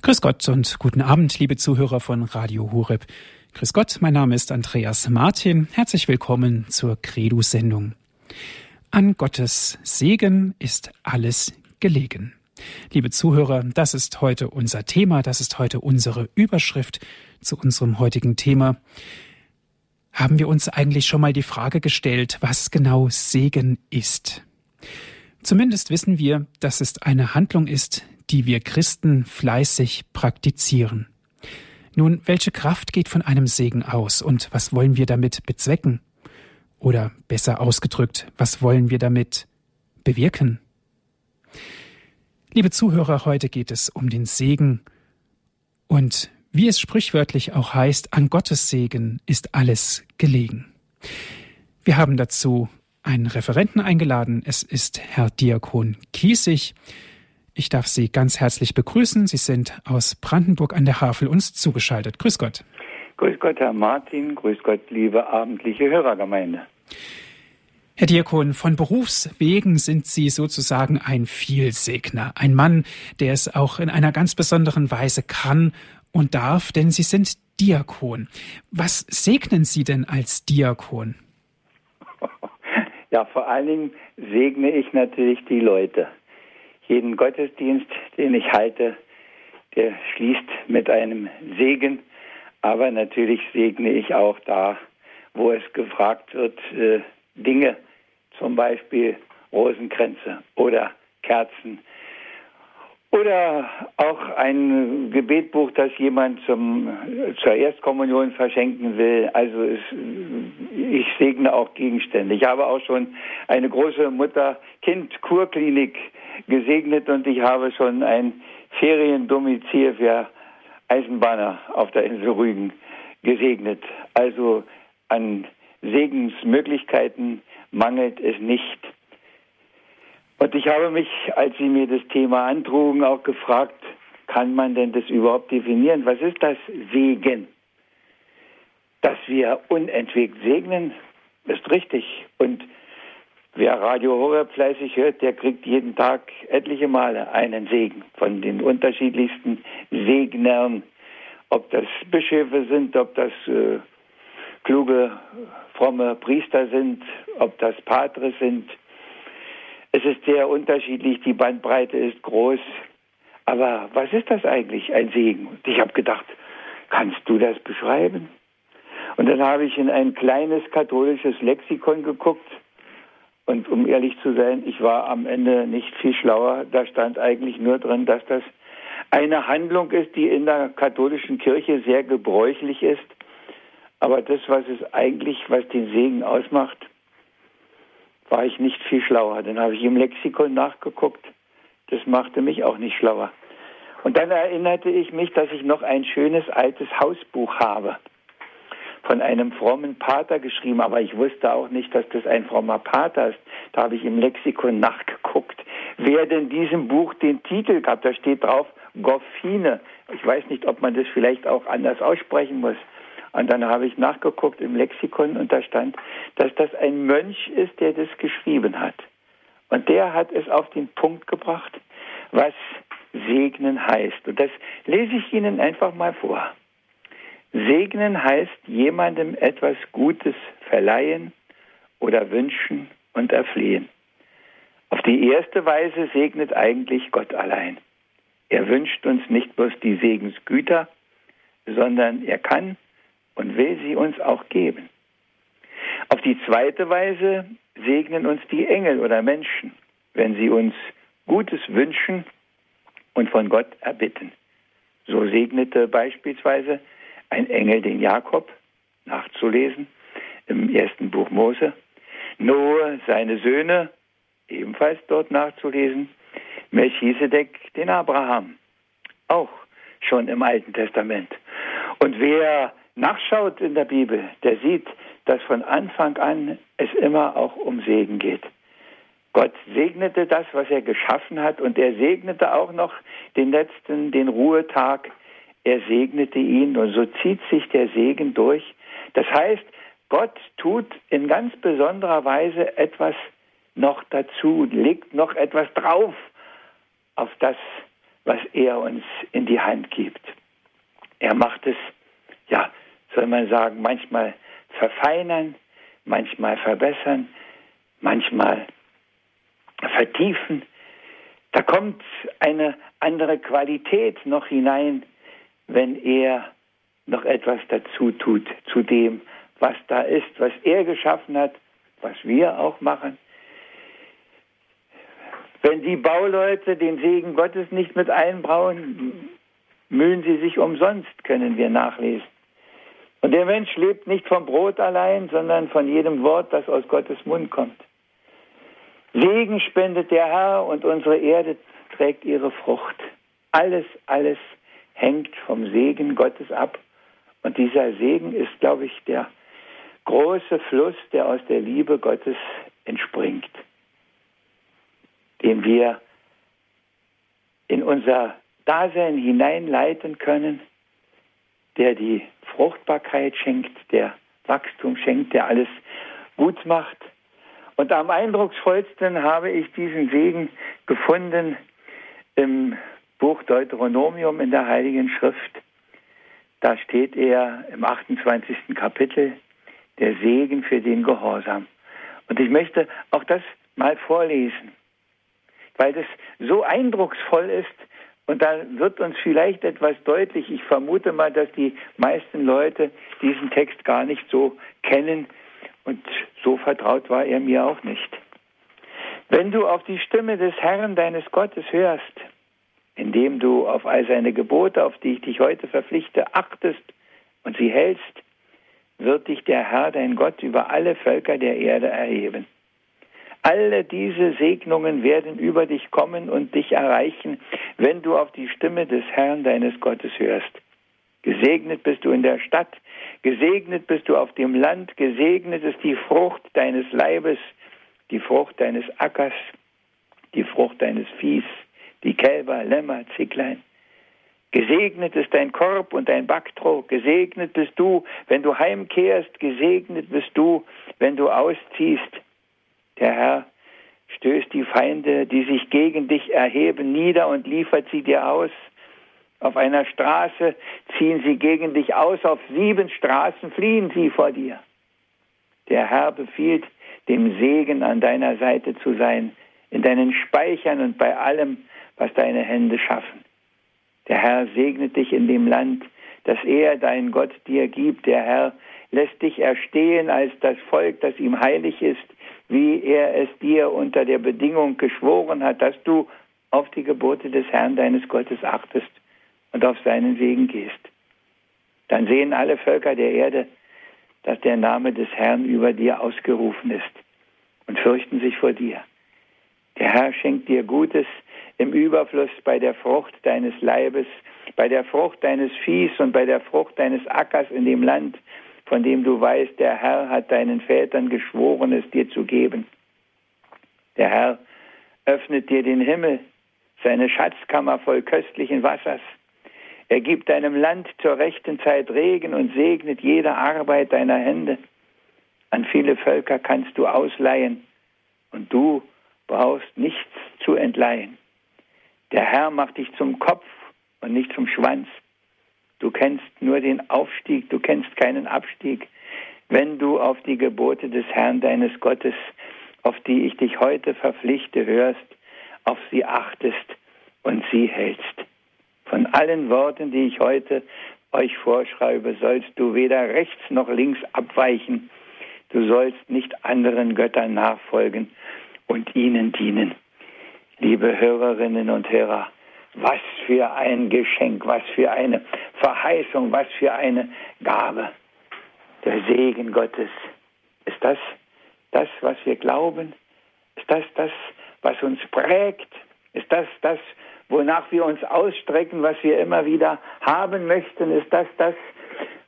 Grüß Gott und guten Abend, liebe Zuhörer von Radio Horeb. Grüß Gott, mein Name ist Andreas Martin. Herzlich willkommen zur Credo-Sendung. An Gottes Segen ist alles gelegen. Liebe Zuhörer, das ist heute unser Thema, das ist heute unsere Überschrift zu unserem heutigen Thema. Haben wir uns eigentlich schon mal die Frage gestellt, was genau Segen ist? Zumindest wissen wir, dass es eine Handlung ist, die wir Christen fleißig praktizieren. Nun, welche Kraft geht von einem Segen aus und was wollen wir damit bezwecken? Oder besser ausgedrückt, was wollen wir damit bewirken? Liebe Zuhörer, heute geht es um den Segen und wie es sprichwörtlich auch heißt, an Gottes Segen ist alles gelegen. Wir haben dazu einen Referenten eingeladen. Es ist Herr Diakon Kiesig. Ich darf Sie ganz herzlich begrüßen. Sie sind aus Brandenburg an der Havel uns zugeschaltet. Grüß Gott. Grüß Gott, Herr Martin. Grüß Gott, liebe abendliche Hörergemeinde. Herr Diakon, von Berufswegen sind Sie sozusagen ein Vielsegner, ein Mann, der es auch in einer ganz besonderen Weise kann und darf, denn Sie sind Diakon. Was segnen Sie denn als Diakon? Ja, vor allen Dingen segne ich natürlich die Leute jeden Gottesdienst, den ich halte, der schließt mit einem Segen. Aber natürlich segne ich auch da, wo es gefragt wird, äh, Dinge, zum Beispiel Rosenkränze oder Kerzen oder auch ein Gebetbuch, das jemand zum, zur Erstkommunion verschenken will. Also es, ich segne auch Gegenstände. Ich habe auch schon eine große Mutter-Kind-Kurklinik gesegnet und ich habe schon ein Feriendomizil für Eisenbahner auf der Insel Rügen gesegnet. Also an Segensmöglichkeiten mangelt es nicht. Und ich habe mich, als Sie mir das Thema antrugen, auch gefragt, kann man denn das überhaupt definieren? Was ist das Segen? Dass wir unentwegt segnen, ist richtig. Und wer Radio Horeb fleißig hört, der kriegt jeden Tag etliche Male einen Segen von den unterschiedlichsten Segnern. Ob das Bischöfe sind, ob das äh, kluge, fromme Priester sind, ob das Patres sind, es ist sehr unterschiedlich, die Bandbreite ist groß. Aber was ist das eigentlich, ein Segen? Und ich habe gedacht, kannst du das beschreiben? Und dann habe ich in ein kleines katholisches Lexikon geguckt. Und um ehrlich zu sein, ich war am Ende nicht viel schlauer. Da stand eigentlich nur drin, dass das eine Handlung ist, die in der katholischen Kirche sehr gebräuchlich ist. Aber das, was es eigentlich, was den Segen ausmacht, war ich nicht viel schlauer. Dann habe ich im Lexikon nachgeguckt. Das machte mich auch nicht schlauer. Und dann erinnerte ich mich, dass ich noch ein schönes altes Hausbuch habe. Von einem frommen Pater geschrieben, aber ich wusste auch nicht, dass das ein frommer Pater ist. Da habe ich im Lexikon nachgeguckt, wer denn diesem Buch den Titel gab. Da steht drauf Goffine. Ich weiß nicht, ob man das vielleicht auch anders aussprechen muss. Und dann habe ich nachgeguckt im Lexikon und da stand, dass das ein Mönch ist, der das geschrieben hat. Und der hat es auf den Punkt gebracht, was segnen heißt. Und das lese ich Ihnen einfach mal vor. Segnen heißt jemandem etwas Gutes verleihen oder wünschen und erflehen. Auf die erste Weise segnet eigentlich Gott allein. Er wünscht uns nicht bloß die Segensgüter, sondern er kann und will sie uns auch geben. Auf die zweite Weise segnen uns die Engel oder Menschen, wenn sie uns Gutes wünschen und von Gott erbitten. So segnete beispielsweise ein Engel den Jakob, nachzulesen im ersten Buch Mose, Noah seine Söhne, ebenfalls dort nachzulesen, Melchisedek den Abraham, auch schon im Alten Testament. Und wer nachschaut in der Bibel, der sieht, dass von Anfang an es immer auch um Segen geht. Gott segnete das, was er geschaffen hat, und er segnete auch noch den letzten, den Ruhetag. Er segnete ihn, und so zieht sich der Segen durch. Das heißt, Gott tut in ganz besonderer Weise etwas noch dazu, legt noch etwas drauf auf das, was er uns in die Hand gibt. Er macht es, ja, soll man sagen, manchmal verfeinern, manchmal verbessern, manchmal vertiefen. Da kommt eine andere Qualität noch hinein, wenn er noch etwas dazu tut zu dem, was da ist, was er geschaffen hat, was wir auch machen. Wenn die Bauleute den Segen Gottes nicht mit einbrauen, mühen sie sich umsonst, können wir nachlesen. Und der Mensch lebt nicht vom Brot allein, sondern von jedem Wort, das aus Gottes Mund kommt. Segen spendet der Herr und unsere Erde trägt ihre Frucht. Alles, alles hängt vom Segen Gottes ab. Und dieser Segen ist, glaube ich, der große Fluss, der aus der Liebe Gottes entspringt, den wir in unser Dasein hineinleiten können, der die Fruchtbarkeit schenkt, der Wachstum schenkt, der alles gut macht. Und am eindrucksvollsten habe ich diesen Segen gefunden im Buch Deuteronomium in der Heiligen Schrift. Da steht er im 28. Kapitel, der Segen für den Gehorsam. Und ich möchte auch das mal vorlesen, weil das so eindrucksvoll ist und da wird uns vielleicht etwas deutlich. Ich vermute mal, dass die meisten Leute diesen Text gar nicht so kennen und so vertraut war er mir auch nicht. Wenn du auf die Stimme des Herrn deines Gottes hörst, indem du auf all seine Gebote, auf die ich dich heute verpflichte, achtest und sie hältst, wird dich der Herr, dein Gott, über alle Völker der Erde erheben. Alle diese Segnungen werden über dich kommen und dich erreichen, wenn du auf die Stimme des Herrn deines Gottes hörst. Gesegnet bist du in der Stadt, gesegnet bist du auf dem Land, gesegnet ist die Frucht deines Leibes, die Frucht deines Ackers, die Frucht deines Viehs, die Kälber, Lämmer, Zicklein. Gesegnet ist dein Korb und dein Backtrog. Gesegnet bist du, wenn du heimkehrst. Gesegnet bist du, wenn du ausziehst. Der Herr stößt die Feinde, die sich gegen dich erheben, nieder und liefert sie dir aus. Auf einer Straße ziehen sie gegen dich aus, auf sieben Straßen fliehen sie vor dir. Der Herr befiehlt, dem Segen an deiner Seite zu sein, in deinen Speichern und bei allem, was deine Hände schaffen. Der Herr segnet dich in dem Land, das er, dein Gott, dir gibt. Der Herr lässt dich erstehen als das Volk, das ihm heilig ist, wie er es dir unter der Bedingung geschworen hat, dass du auf die Gebote des Herrn deines Gottes achtest und auf seinen Segen gehst. Dann sehen alle Völker der Erde, dass der Name des Herrn über dir ausgerufen ist und fürchten sich vor dir. Der Herr schenkt dir Gutes im Überfluss bei der Frucht deines Leibes, bei der Frucht deines Viehs und bei der Frucht deines Ackers in dem Land, von dem du weißt, der Herr hat deinen Vätern geschworen, es dir zu geben. Der Herr öffnet dir den Himmel, seine Schatzkammer voll köstlichen Wassers. Er gibt deinem Land zur rechten Zeit Regen und segnet jede Arbeit deiner Hände. An viele Völker kannst du ausleihen und du brauchst nichts zu entleihen. Der Herr macht dich zum Kopf und nicht zum Schwanz. Du kennst nur den Aufstieg, du kennst keinen Abstieg. Wenn du auf die Gebote des Herrn deines Gottes, auf die ich dich heute verpflichte, hörst, auf sie achtest und sie hältst. Von allen Worten, die ich heute euch vorschreibe, sollst du weder rechts noch links abweichen. Du sollst nicht anderen Göttern nachfolgen und ihnen dienen. Liebe Hörerinnen und Hörer, was für ein Geschenk, was für eine Verheißung, was für eine Gabe. Der Segen Gottes. Ist das das, was wir glauben? Ist das das, was uns prägt? Ist das das, wonach wir uns ausstrecken, was wir immer wieder haben möchten? Ist das das,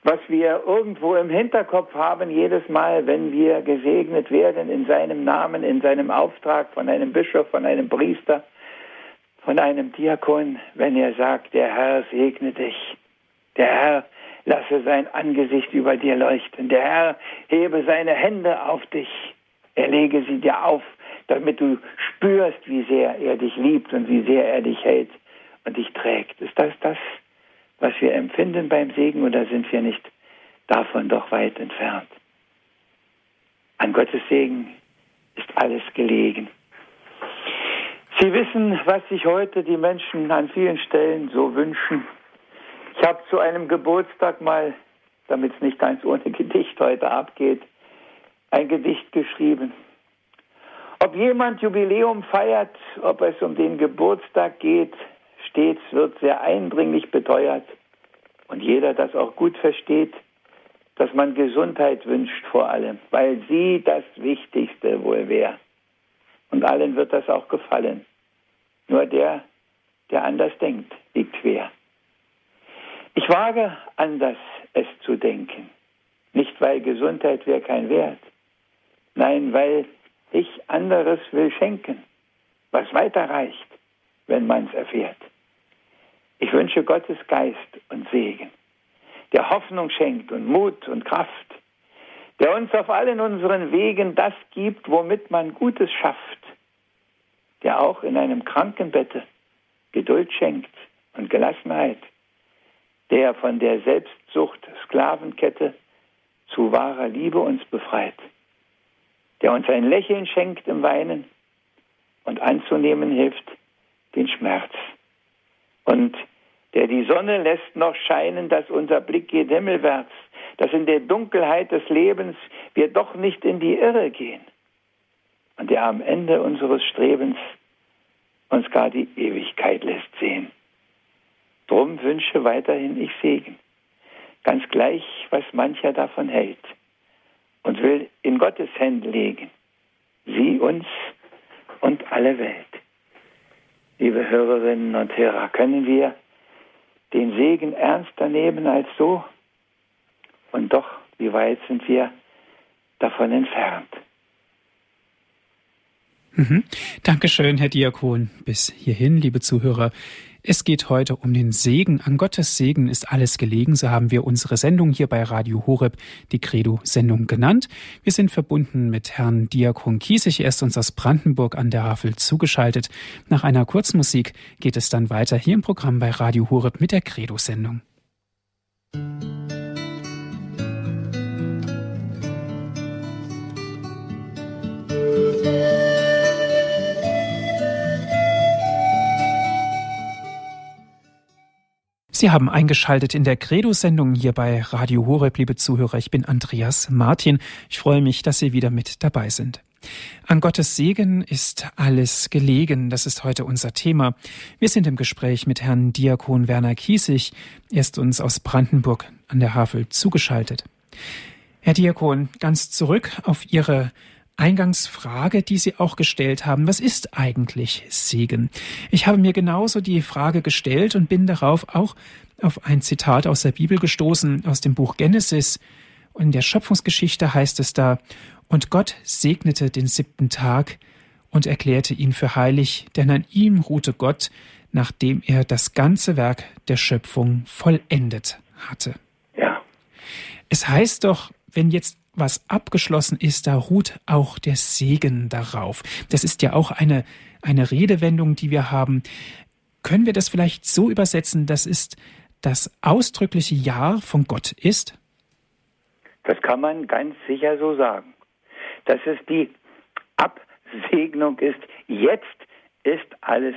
was wir irgendwo im Hinterkopf haben, jedes Mal, wenn wir gesegnet werden in seinem Namen, in seinem Auftrag von einem Bischof, von einem Priester, von einem Diakon, wenn er sagt, der Herr segne dich, der Herr lasse sein Angesicht über dir leuchten, der Herr hebe seine Hände auf dich, er lege sie dir auf, damit du spürst, wie sehr er dich liebt und wie sehr er dich hält und dich trägt. Ist das das, was wir empfinden beim Segen oder sind wir nicht davon doch weit entfernt? An Gottes Segen ist alles gelegen. Sie wissen, was sich heute die Menschen an vielen Stellen so wünschen. Ich habe zu einem Geburtstag mal, damit es nicht ganz ohne Gedicht heute abgeht, ein Gedicht geschrieben. Ob jemand Jubiläum feiert, ob es um den Geburtstag geht, stets wird sehr eindringlich beteuert und jeder das auch gut versteht, dass man Gesundheit wünscht vor allem, weil sie das Wichtigste wohl wäre. Und allen wird das auch gefallen. Nur der, der anders denkt, liegt quer. Ich wage anders, es zu denken. Nicht, weil Gesundheit wäre kein Wert. Nein, weil ich anderes will schenken, was weiter reicht, wenn man es erfährt. Ich wünsche Gottes Geist und Segen, der Hoffnung schenkt und Mut und Kraft, der uns auf allen unseren Wegen das gibt, womit man Gutes schafft, der auch in einem Krankenbette Geduld schenkt und Gelassenheit, der von der Selbstsucht Sklavenkette zu wahrer Liebe uns befreit, der uns ein Lächeln schenkt im Weinen und anzunehmen hilft den Schmerz. Und der die Sonne lässt noch scheinen, dass unser Blick geht himmelwärts, dass in der Dunkelheit des Lebens wir doch nicht in die Irre gehen. Und der am Ende unseres Strebens uns gar die Ewigkeit lässt sehen. Drum wünsche weiterhin ich Segen, ganz gleich, was mancher davon hält und will in Gottes Hände legen, sie uns und alle Welt. Liebe Hörerinnen und Hörer, können wir den Segen ernster nehmen als so? Und doch, wie weit sind wir davon entfernt? Mhm. Dankeschön, Herr Diakon. Bis hierhin, liebe Zuhörer. Es geht heute um den Segen. An Gottes Segen ist alles gelegen. So haben wir unsere Sendung hier bei Radio Horeb, die Credo-Sendung genannt. Wir sind verbunden mit Herrn Diakon Kiesig. Er ist uns aus Brandenburg an der Havel zugeschaltet. Nach einer Kurzmusik geht es dann weiter hier im Programm bei Radio Horeb mit der Credo-Sendung. Sie haben eingeschaltet in der Credo-Sendung hier bei Radio Horeb, liebe Zuhörer. Ich bin Andreas Martin. Ich freue mich, dass Sie wieder mit dabei sind. An Gottes Segen ist alles gelegen. Das ist heute unser Thema. Wir sind im Gespräch mit Herrn Diakon Werner Kiesig. Er ist uns aus Brandenburg an der Havel zugeschaltet. Herr Diakon, ganz zurück auf Ihre Eingangsfrage, die Sie auch gestellt haben. Was ist eigentlich Segen? Ich habe mir genauso die Frage gestellt und bin darauf auch auf ein Zitat aus der Bibel gestoßen, aus dem Buch Genesis. Und in der Schöpfungsgeschichte heißt es da, und Gott segnete den siebten Tag und erklärte ihn für heilig, denn an ihm ruhte Gott, nachdem er das ganze Werk der Schöpfung vollendet hatte. Ja. Es heißt doch, wenn jetzt was abgeschlossen ist, da ruht auch der Segen darauf. Das ist ja auch eine, eine Redewendung, die wir haben. Können wir das vielleicht so übersetzen, dass es das ausdrückliche Ja von Gott ist? Das kann man ganz sicher so sagen. Dass es die Absegnung ist. Jetzt ist alles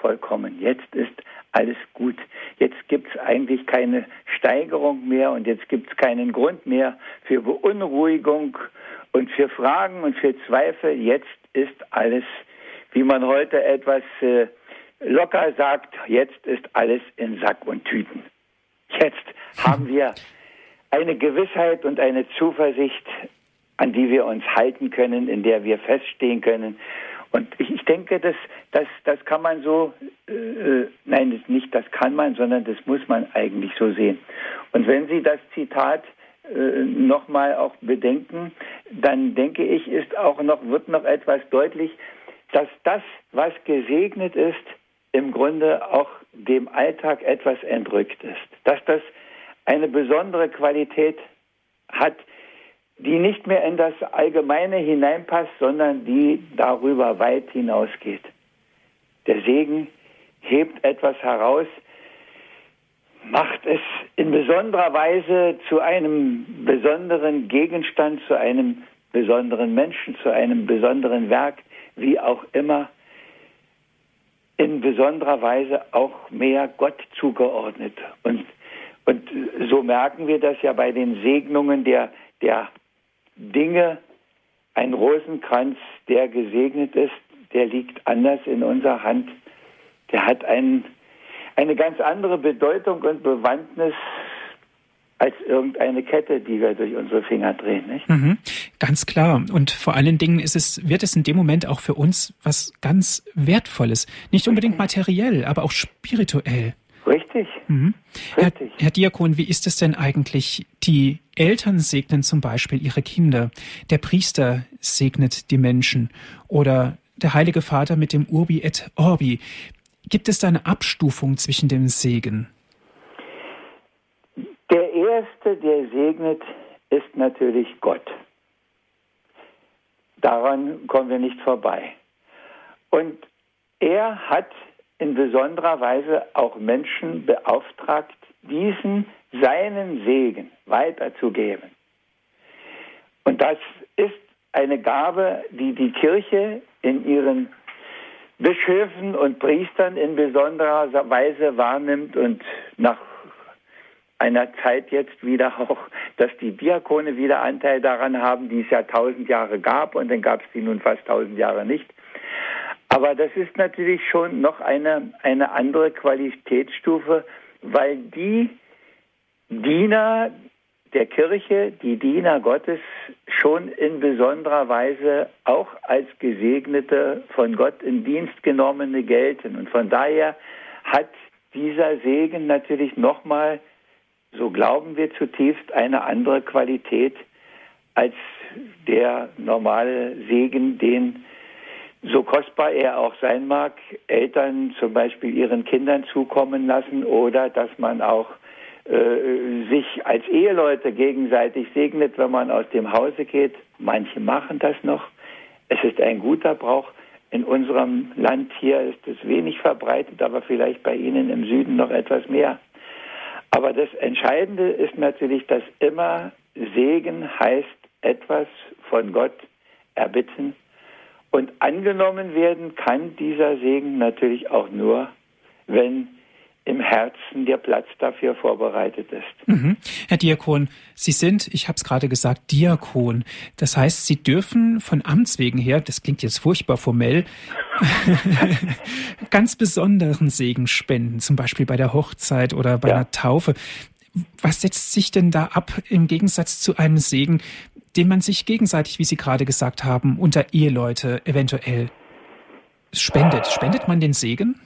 vollkommen. Jetzt ist alles gut. Jetzt gibt es eigentlich keine Steigerung mehr und jetzt gibt es keinen Grund mehr für Beunruhigung und für Fragen und für Zweifel. Jetzt ist alles, wie man heute etwas äh, locker sagt, jetzt ist alles in Sack und Tüten. Jetzt haben wir eine Gewissheit und eine Zuversicht, an die wir uns halten können, in der wir feststehen können und ich, ich denke, das, das, das kann man so, äh, nein, nicht das kann man, sondern das muss man eigentlich so sehen. Und wenn Sie das Zitat äh, nochmal auch bedenken, dann denke ich, ist auch noch, wird noch etwas deutlich, dass das, was gesegnet ist, im Grunde auch dem Alltag etwas entrückt ist. Dass das eine besondere Qualität hat, die nicht mehr in das Allgemeine hineinpasst, sondern die darüber weit hinausgeht. Der Segen hebt etwas heraus, macht es in besonderer Weise zu einem besonderen Gegenstand, zu einem besonderen Menschen, zu einem besonderen Werk, wie auch immer, in besonderer Weise auch mehr Gott zugeordnet. Und, und so merken wir das ja bei den Segnungen der, der Dinge. Ein Rosenkranz, der gesegnet ist, der liegt anders in unserer Hand. Der hat einen eine ganz andere Bedeutung und Bewandtnis als irgendeine Kette, die wir durch unsere Finger drehen. Nicht? Mhm, ganz klar. Und vor allen Dingen ist es, wird es in dem Moment auch für uns was ganz Wertvolles. Nicht unbedingt materiell, aber auch spirituell. Richtig. Mhm. Richtig. Herr, Herr Diakon, wie ist es denn eigentlich? Die Eltern segnen zum Beispiel ihre Kinder. Der Priester segnet die Menschen. Oder der Heilige Vater mit dem Urbi et Orbi. Gibt es da eine Abstufung zwischen dem Segen? Der Erste, der segnet, ist natürlich Gott. Daran kommen wir nicht vorbei. Und er hat in besonderer Weise auch Menschen beauftragt, diesen seinen Segen weiterzugeben. Und das ist eine Gabe, die die Kirche in ihren Bischöfen und Priestern in besonderer Weise wahrnimmt und nach einer Zeit jetzt wieder auch, dass die Diakone wieder Anteil daran haben, die es ja tausend Jahre gab und dann gab es die nun fast tausend Jahre nicht. Aber das ist natürlich schon noch eine, eine andere Qualitätsstufe, weil die Diener der Kirche, die Diener Gottes, schon in besonderer Weise auch als Gesegnete von Gott in Dienst genommene gelten. Und von daher hat dieser Segen natürlich nochmal, so glauben wir zutiefst, eine andere Qualität als der normale Segen, den so kostbar er auch sein mag, Eltern zum Beispiel ihren Kindern zukommen lassen oder dass man auch äh, sich als Eheleute gegenseitig segnet, wenn man aus dem Hause geht. Manche machen das noch. Es ist ein guter Brauch. In unserem Land hier ist es wenig verbreitet, aber vielleicht bei Ihnen im Süden noch etwas mehr. Aber das Entscheidende ist natürlich, dass immer Segen heißt etwas von Gott erbitten. Und angenommen werden kann dieser Segen natürlich auch nur, wenn im Herzen der Platz dafür vorbereitet ist. Mhm. Herr Diakon, Sie sind, ich habe es gerade gesagt, Diakon. Das heißt, Sie dürfen von Amts wegen her, das klingt jetzt furchtbar formell, ganz besonderen Segen spenden, zum Beispiel bei der Hochzeit oder bei ja. einer Taufe. Was setzt sich denn da ab im Gegensatz zu einem Segen, den man sich gegenseitig, wie Sie gerade gesagt haben, unter Eheleute eventuell spendet? Spendet man den Segen?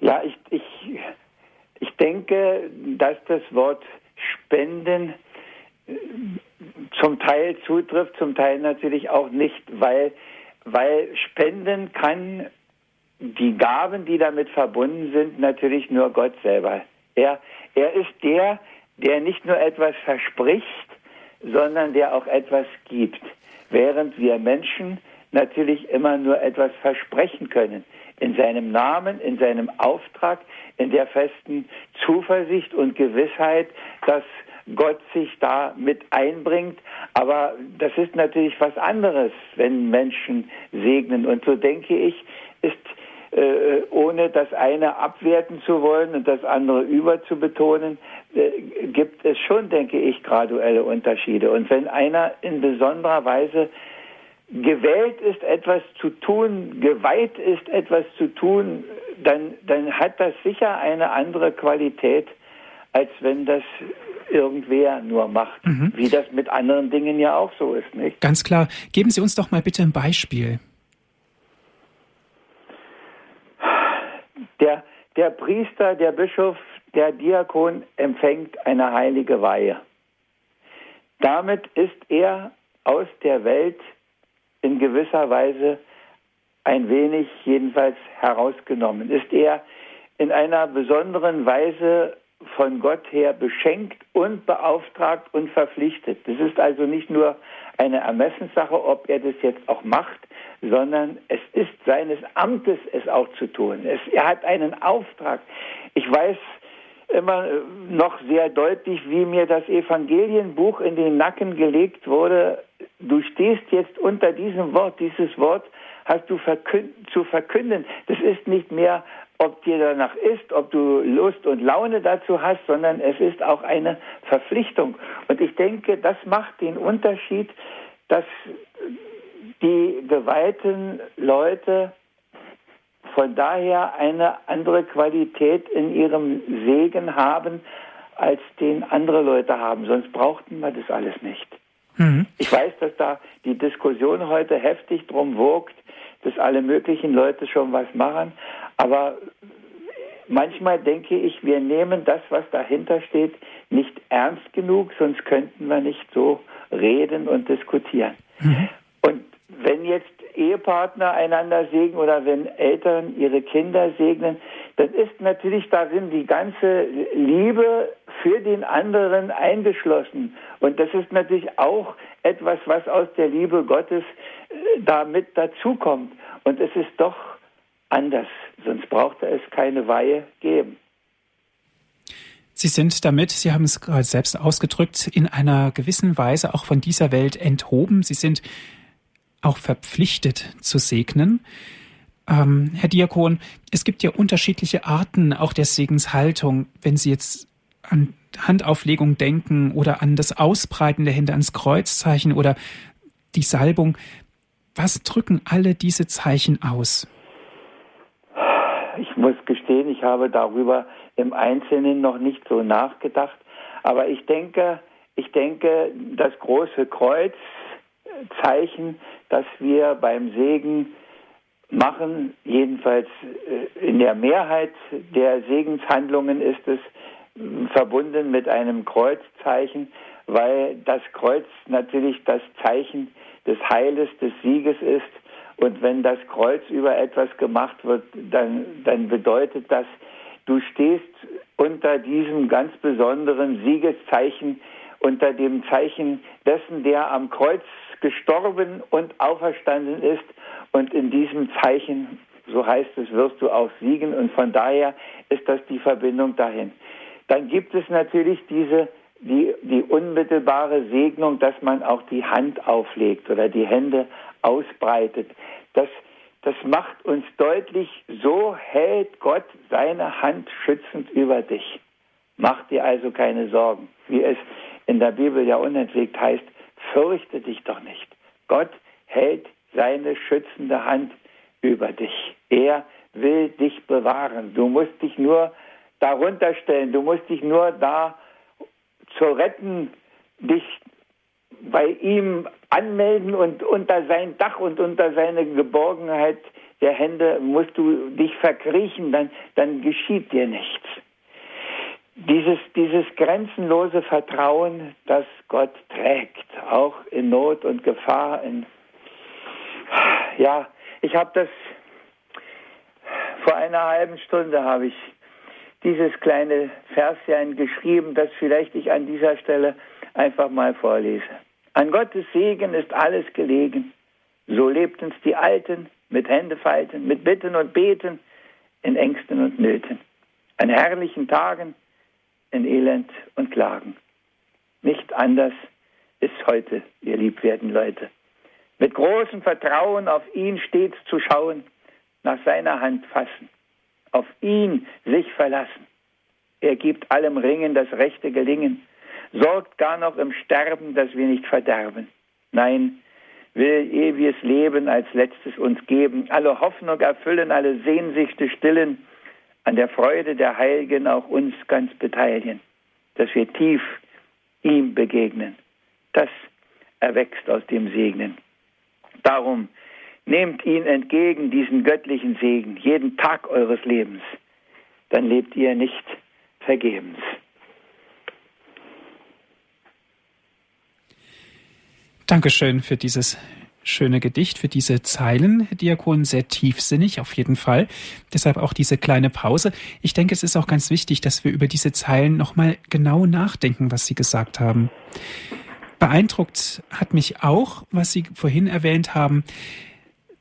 Ja, ich, ich, ich denke, dass das Wort Spenden äh, zum Teil zutrifft, zum Teil natürlich auch nicht, weil, weil Spenden kann die Gaben, die damit verbunden sind, natürlich nur Gott selber. Er, er ist der, der nicht nur etwas verspricht, sondern der auch etwas gibt. Während wir Menschen natürlich immer nur etwas versprechen können in seinem Namen, in seinem Auftrag, in der festen Zuversicht und Gewissheit, dass Gott sich da mit einbringt. Aber das ist natürlich was anderes, wenn Menschen segnen. Und so denke ich, ist äh, ohne das eine abwerten zu wollen und das andere überzubetonen, äh, gibt es schon, denke ich, graduelle Unterschiede. Und wenn einer in besonderer Weise gewählt ist, etwas zu tun, geweiht ist, etwas zu tun, dann, dann hat das sicher eine andere Qualität, als wenn das irgendwer nur macht, mhm. wie das mit anderen Dingen ja auch so ist, nicht? Ganz klar. Geben Sie uns doch mal bitte ein Beispiel. Der, der Priester, der Bischof, der Diakon empfängt eine heilige Weihe. Damit ist er aus der Welt in gewisser Weise ein wenig jedenfalls herausgenommen. Ist er in einer besonderen Weise von Gott her beschenkt und beauftragt und verpflichtet. Das ist also nicht nur eine Ermessenssache, ob er das jetzt auch macht, sondern es ist seines Amtes, es auch zu tun. Es, er hat einen Auftrag. Ich weiß immer noch sehr deutlich, wie mir das Evangelienbuch in den Nacken gelegt wurde. Du stehst jetzt unter diesem Wort. Dieses Wort hast du verkünd zu verkünden. Das ist nicht mehr ob dir danach ist, ob du Lust und Laune dazu hast, sondern es ist auch eine Verpflichtung. Und ich denke, das macht den Unterschied, dass die geweihten Leute von daher eine andere Qualität in ihrem Segen haben, als den andere Leute haben. Sonst brauchten wir das alles nicht. Mhm. Ich weiß, dass da die Diskussion heute heftig drum wogt, dass alle möglichen Leute schon was machen. Aber manchmal denke ich, wir nehmen das, was dahinter steht, nicht ernst genug, sonst könnten wir nicht so reden und diskutieren. Mhm. Und wenn jetzt Ehepartner einander segnen oder wenn Eltern ihre Kinder segnen, dann ist natürlich darin die ganze Liebe für den anderen eingeschlossen. Und das ist natürlich auch etwas, was aus der Liebe Gottes äh, damit dazukommt. Und es ist doch anders, sonst brauchte es keine Weihe geben. Sie sind damit, Sie haben es gerade selbst ausgedrückt, in einer gewissen Weise auch von dieser Welt enthoben. Sie sind auch verpflichtet zu segnen. Ähm, Herr Diakon, es gibt ja unterschiedliche Arten auch der Segenshaltung. Wenn Sie jetzt an Handauflegung denken oder an das Ausbreiten der Hände, ans Kreuzzeichen oder die Salbung, was drücken alle diese Zeichen aus? Ich muss gestehen, ich habe darüber im Einzelnen noch nicht so nachgedacht. Aber ich denke, ich denke, das große Kreuzzeichen, das wir beim Segen machen, jedenfalls äh, in der Mehrheit der Segenshandlungen ist es verbunden mit einem Kreuzzeichen, weil das Kreuz natürlich das Zeichen des Heiles, des Sieges ist. Und wenn das Kreuz über etwas gemacht wird, dann, dann bedeutet das, du stehst unter diesem ganz besonderen Siegeszeichen, unter dem Zeichen dessen, der am Kreuz gestorben und auferstanden ist. Und in diesem Zeichen, so heißt es, wirst du auch siegen. Und von daher ist das die Verbindung dahin. Dann gibt es natürlich diese die, die unmittelbare Segnung, dass man auch die Hand auflegt oder die Hände ausbreitet. Das, das macht uns deutlich, so hält Gott seine Hand schützend über dich. Mach dir also keine Sorgen. Wie es in der Bibel ja unentwegt heißt, fürchte dich doch nicht. Gott hält seine schützende Hand über dich. Er will dich bewahren. Du musst dich nur darunter stellen. Du musst dich nur da zu retten, dich bei ihm anmelden und unter sein Dach und unter seine Geborgenheit der Hände musst du dich verkriechen, dann, dann geschieht dir nichts. Dieses, dieses grenzenlose Vertrauen, das Gott trägt, auch in Not und Gefahr. In, ja, ich habe das vor einer halben Stunde habe ich dieses kleine Verschen geschrieben, das vielleicht ich an dieser Stelle einfach mal vorlese. An Gottes Segen ist alles gelegen. So lebten's die Alten mit Händefalten, mit Bitten und Beten, in Ängsten und Nöten, an herrlichen Tagen, in Elend und Klagen. Nicht anders ist heute, ihr liebwerden Leute. Mit großem Vertrauen auf ihn stets zu schauen, nach seiner Hand fassen auf ihn sich verlassen. Er gibt allem Ringen das rechte Gelingen, sorgt gar noch im Sterben, dass wir nicht verderben. Nein, will ewiges Leben als letztes uns geben, alle Hoffnung erfüllen, alle Sehnsüchte stillen, an der Freude der Heiligen auch uns ganz beteiligen, dass wir tief ihm begegnen. Das erwächst aus dem Segnen. Darum Nehmt ihn entgegen, diesen göttlichen Segen, jeden Tag eures Lebens. Dann lebt ihr nicht vergebens. Dankeschön für dieses schöne Gedicht, für diese Zeilen, Diakon, sehr tiefsinnig auf jeden Fall. Deshalb auch diese kleine Pause. Ich denke, es ist auch ganz wichtig, dass wir über diese Zeilen nochmal genau nachdenken, was Sie gesagt haben. Beeindruckt hat mich auch, was Sie vorhin erwähnt haben,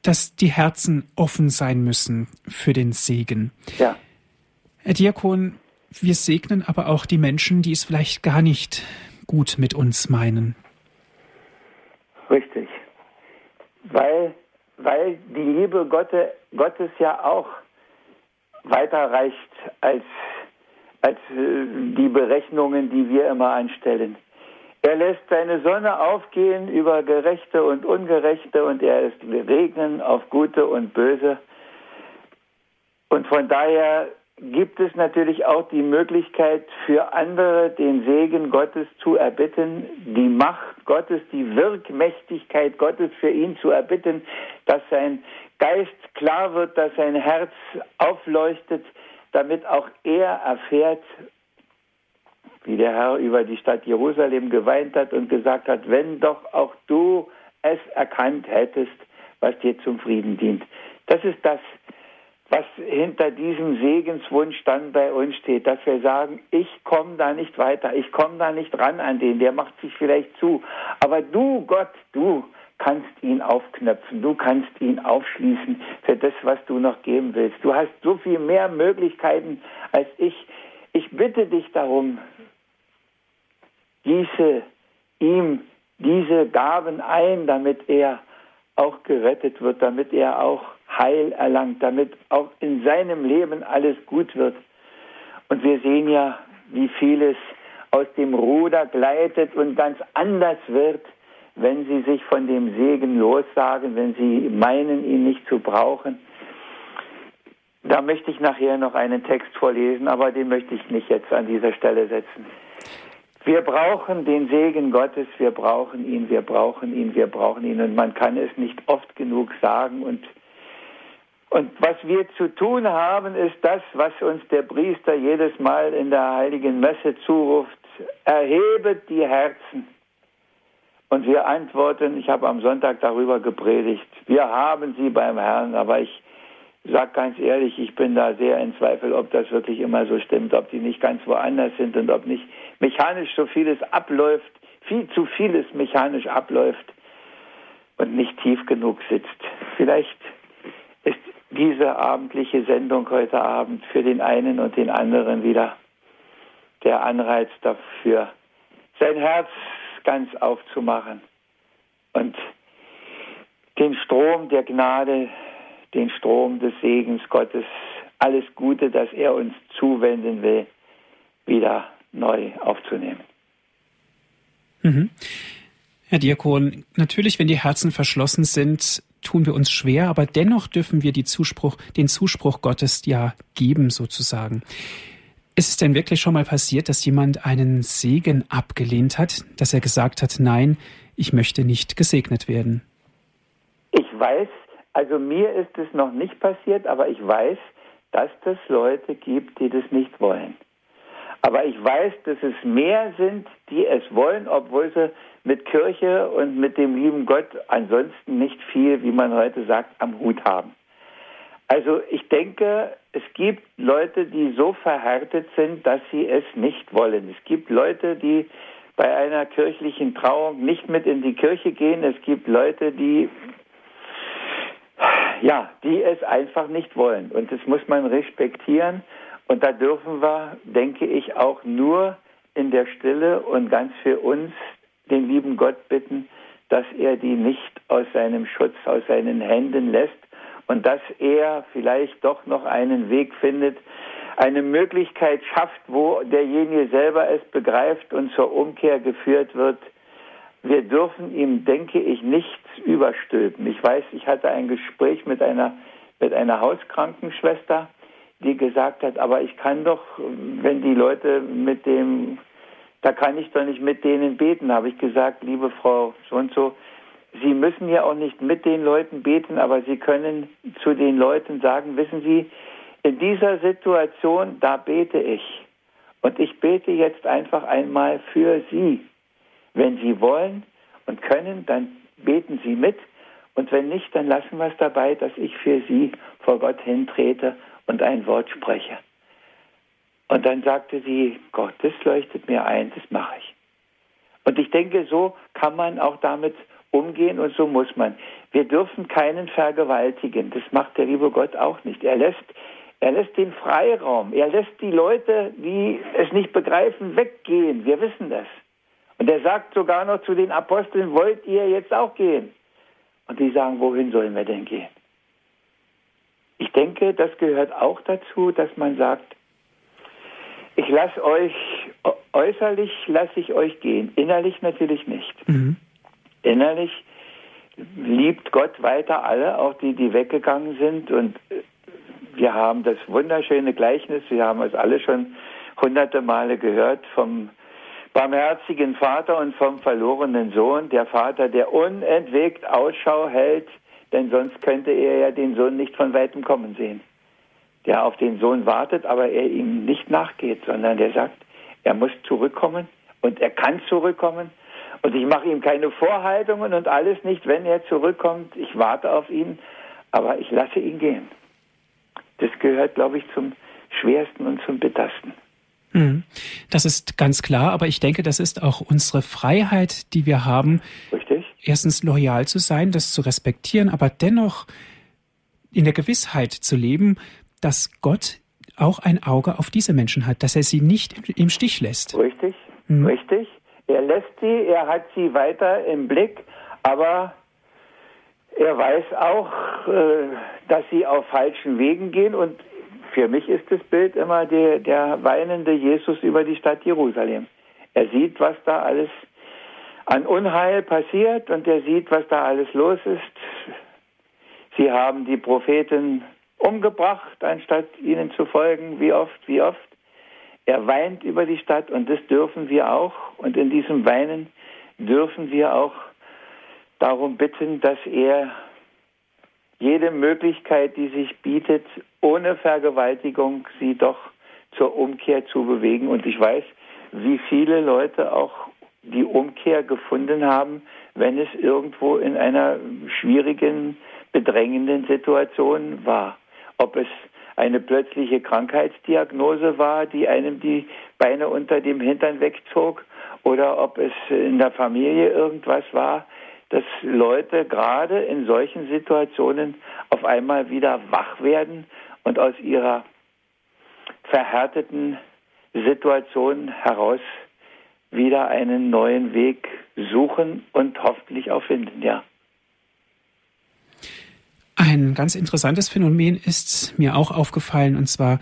dass die Herzen offen sein müssen für den Segen. Ja. Herr Diakon, wir segnen aber auch die Menschen, die es vielleicht gar nicht gut mit uns meinen. Richtig. Weil, weil die Liebe Gottes, Gottes ja auch weiter reicht als, als äh, die Berechnungen, die wir immer anstellen. Er lässt seine Sonne aufgehen über Gerechte und Ungerechte und er ist regnen auf Gute und Böse. Und von daher gibt es natürlich auch die Möglichkeit für andere den Segen Gottes zu erbitten, die Macht Gottes, die Wirkmächtigkeit Gottes für ihn zu erbitten, dass sein Geist klar wird, dass sein Herz aufleuchtet, damit auch er erfährt, wie der Herr über die Stadt Jerusalem geweint hat und gesagt hat, wenn doch auch du es erkannt hättest, was dir zum Frieden dient. Das ist das, was hinter diesem Segenswunsch dann bei uns steht, dass wir sagen, ich komme da nicht weiter, ich komme da nicht ran an den, der macht sich vielleicht zu. Aber du, Gott, du kannst ihn aufknöpfen, du kannst ihn aufschließen für das, was du noch geben willst. Du hast so viel mehr Möglichkeiten als ich. Ich bitte dich darum, gieße ihm diese Gaben ein, damit er auch gerettet wird, damit er auch Heil erlangt, damit auch in seinem Leben alles gut wird. Und wir sehen ja, wie vieles aus dem Ruder gleitet und ganz anders wird, wenn sie sich von dem Segen lossagen, wenn sie meinen, ihn nicht zu brauchen. Da möchte ich nachher noch einen Text vorlesen, aber den möchte ich nicht jetzt an dieser Stelle setzen. Wir brauchen den Segen Gottes, wir brauchen ihn, wir brauchen ihn, wir brauchen ihn. Und man kann es nicht oft genug sagen. Und, und was wir zu tun haben, ist das, was uns der Priester jedes Mal in der heiligen Messe zuruft. Erhebet die Herzen. Und wir antworten, ich habe am Sonntag darüber gepredigt, wir haben sie beim Herrn, aber ich sag ganz ehrlich, ich bin da sehr in Zweifel, ob das wirklich immer so stimmt, ob die nicht ganz woanders sind und ob nicht mechanisch so vieles abläuft, viel zu vieles mechanisch abläuft und nicht tief genug sitzt. Vielleicht diese abendliche Sendung heute Abend für den einen und den anderen wieder der Anreiz dafür, sein Herz ganz aufzumachen und den Strom der Gnade den Strom des Segens Gottes, alles Gute, das er uns zuwenden will, wieder neu aufzunehmen. Mhm. Herr Diakon, natürlich, wenn die Herzen verschlossen sind, tun wir uns schwer, aber dennoch dürfen wir Zuspruch, den Zuspruch Gottes ja geben, sozusagen. Ist es denn wirklich schon mal passiert, dass jemand einen Segen abgelehnt hat, dass er gesagt hat, nein, ich möchte nicht gesegnet werden? Ich weiß also mir ist es noch nicht passiert, aber ich weiß, dass es Leute gibt, die das nicht wollen. Aber ich weiß, dass es mehr sind, die es wollen, obwohl sie mit Kirche und mit dem lieben Gott ansonsten nicht viel, wie man heute sagt, am Hut haben. Also ich denke, es gibt Leute, die so verhärtet sind, dass sie es nicht wollen. Es gibt Leute, die bei einer kirchlichen Trauung nicht mit in die Kirche gehen. Es gibt Leute, die ja, die es einfach nicht wollen. Und das muss man respektieren. Und da dürfen wir, denke ich, auch nur in der Stille und ganz für uns den lieben Gott bitten, dass er die nicht aus seinem Schutz, aus seinen Händen lässt und dass er vielleicht doch noch einen Weg findet, eine Möglichkeit schafft, wo derjenige selber es begreift und zur Umkehr geführt wird, wir dürfen ihm, denke ich, nichts überstülpen. Ich weiß, ich hatte ein Gespräch mit einer, mit einer Hauskrankenschwester, die gesagt hat, aber ich kann doch, wenn die Leute mit dem, da kann ich doch nicht mit denen beten, habe ich gesagt, liebe Frau so und so, Sie müssen ja auch nicht mit den Leuten beten, aber Sie können zu den Leuten sagen, wissen Sie, in dieser Situation, da bete ich. Und ich bete jetzt einfach einmal für Sie. Wenn Sie wollen und können, dann beten Sie mit Und wenn nicht, dann lassen wir es dabei, dass ich für sie vor Gott hintrete und ein Wort spreche. Und dann sagte sie, Gott, das leuchtet mir ein, das mache ich. Und ich denke, so kann man auch damit umgehen und so muss man. Wir dürfen keinen vergewaltigen. Das macht der liebe Gott auch nicht. Er lässt, er lässt den Freiraum. Er lässt die Leute, die es nicht begreifen, weggehen. Wir wissen das. Und er sagt sogar noch zu den Aposteln, wollt ihr jetzt auch gehen? Und die sagen, wohin sollen wir denn gehen? Ich denke, das gehört auch dazu, dass man sagt, ich lasse euch, äußerlich lasse ich euch gehen, innerlich natürlich nicht. Mhm. Innerlich liebt Gott weiter alle, auch die, die weggegangen sind. Und wir haben das wunderschöne Gleichnis, wir haben es alle schon hunderte Male gehört vom barmherzigen Vater und vom verlorenen Sohn. Der Vater, der unentwegt Ausschau hält, denn sonst könnte er ja den Sohn nicht von weitem kommen sehen der auf den Sohn wartet, aber er ihm nicht nachgeht, sondern der sagt, er muss zurückkommen und er kann zurückkommen. Und ich mache ihm keine Vorhaltungen und alles nicht, wenn er zurückkommt. Ich warte auf ihn, aber ich lasse ihn gehen. Das gehört, glaube ich, zum Schwersten und zum Bittersten. Mhm. Das ist ganz klar, aber ich denke, das ist auch unsere Freiheit, die wir haben. Richtig. Erstens loyal zu sein, das zu respektieren, aber dennoch in der Gewissheit zu leben, dass Gott auch ein Auge auf diese Menschen hat, dass er sie nicht im Stich lässt. Richtig, hm. richtig. Er lässt sie, er hat sie weiter im Blick, aber er weiß auch, äh, dass sie auf falschen Wegen gehen und für mich ist das Bild immer der, der weinende Jesus über die Stadt Jerusalem. Er sieht, was da alles an Unheil passiert und er sieht, was da alles los ist. Sie haben die Propheten umgebracht, anstatt ihnen zu folgen. Wie oft, wie oft. Er weint über die Stadt und das dürfen wir auch. Und in diesem Weinen dürfen wir auch darum bitten, dass er jede Möglichkeit, die sich bietet, ohne Vergewaltigung sie doch zur Umkehr zu bewegen. Und ich weiß, wie viele Leute auch die Umkehr gefunden haben, wenn es irgendwo in einer schwierigen, bedrängenden Situation war ob es eine plötzliche Krankheitsdiagnose war, die einem die Beine unter dem Hintern wegzog, oder ob es in der Familie irgendwas war, dass Leute gerade in solchen Situationen auf einmal wieder wach werden und aus ihrer verhärteten Situation heraus wieder einen neuen Weg suchen und hoffentlich auch finden, ja. Ein ganz interessantes Phänomen ist mir auch aufgefallen, und zwar,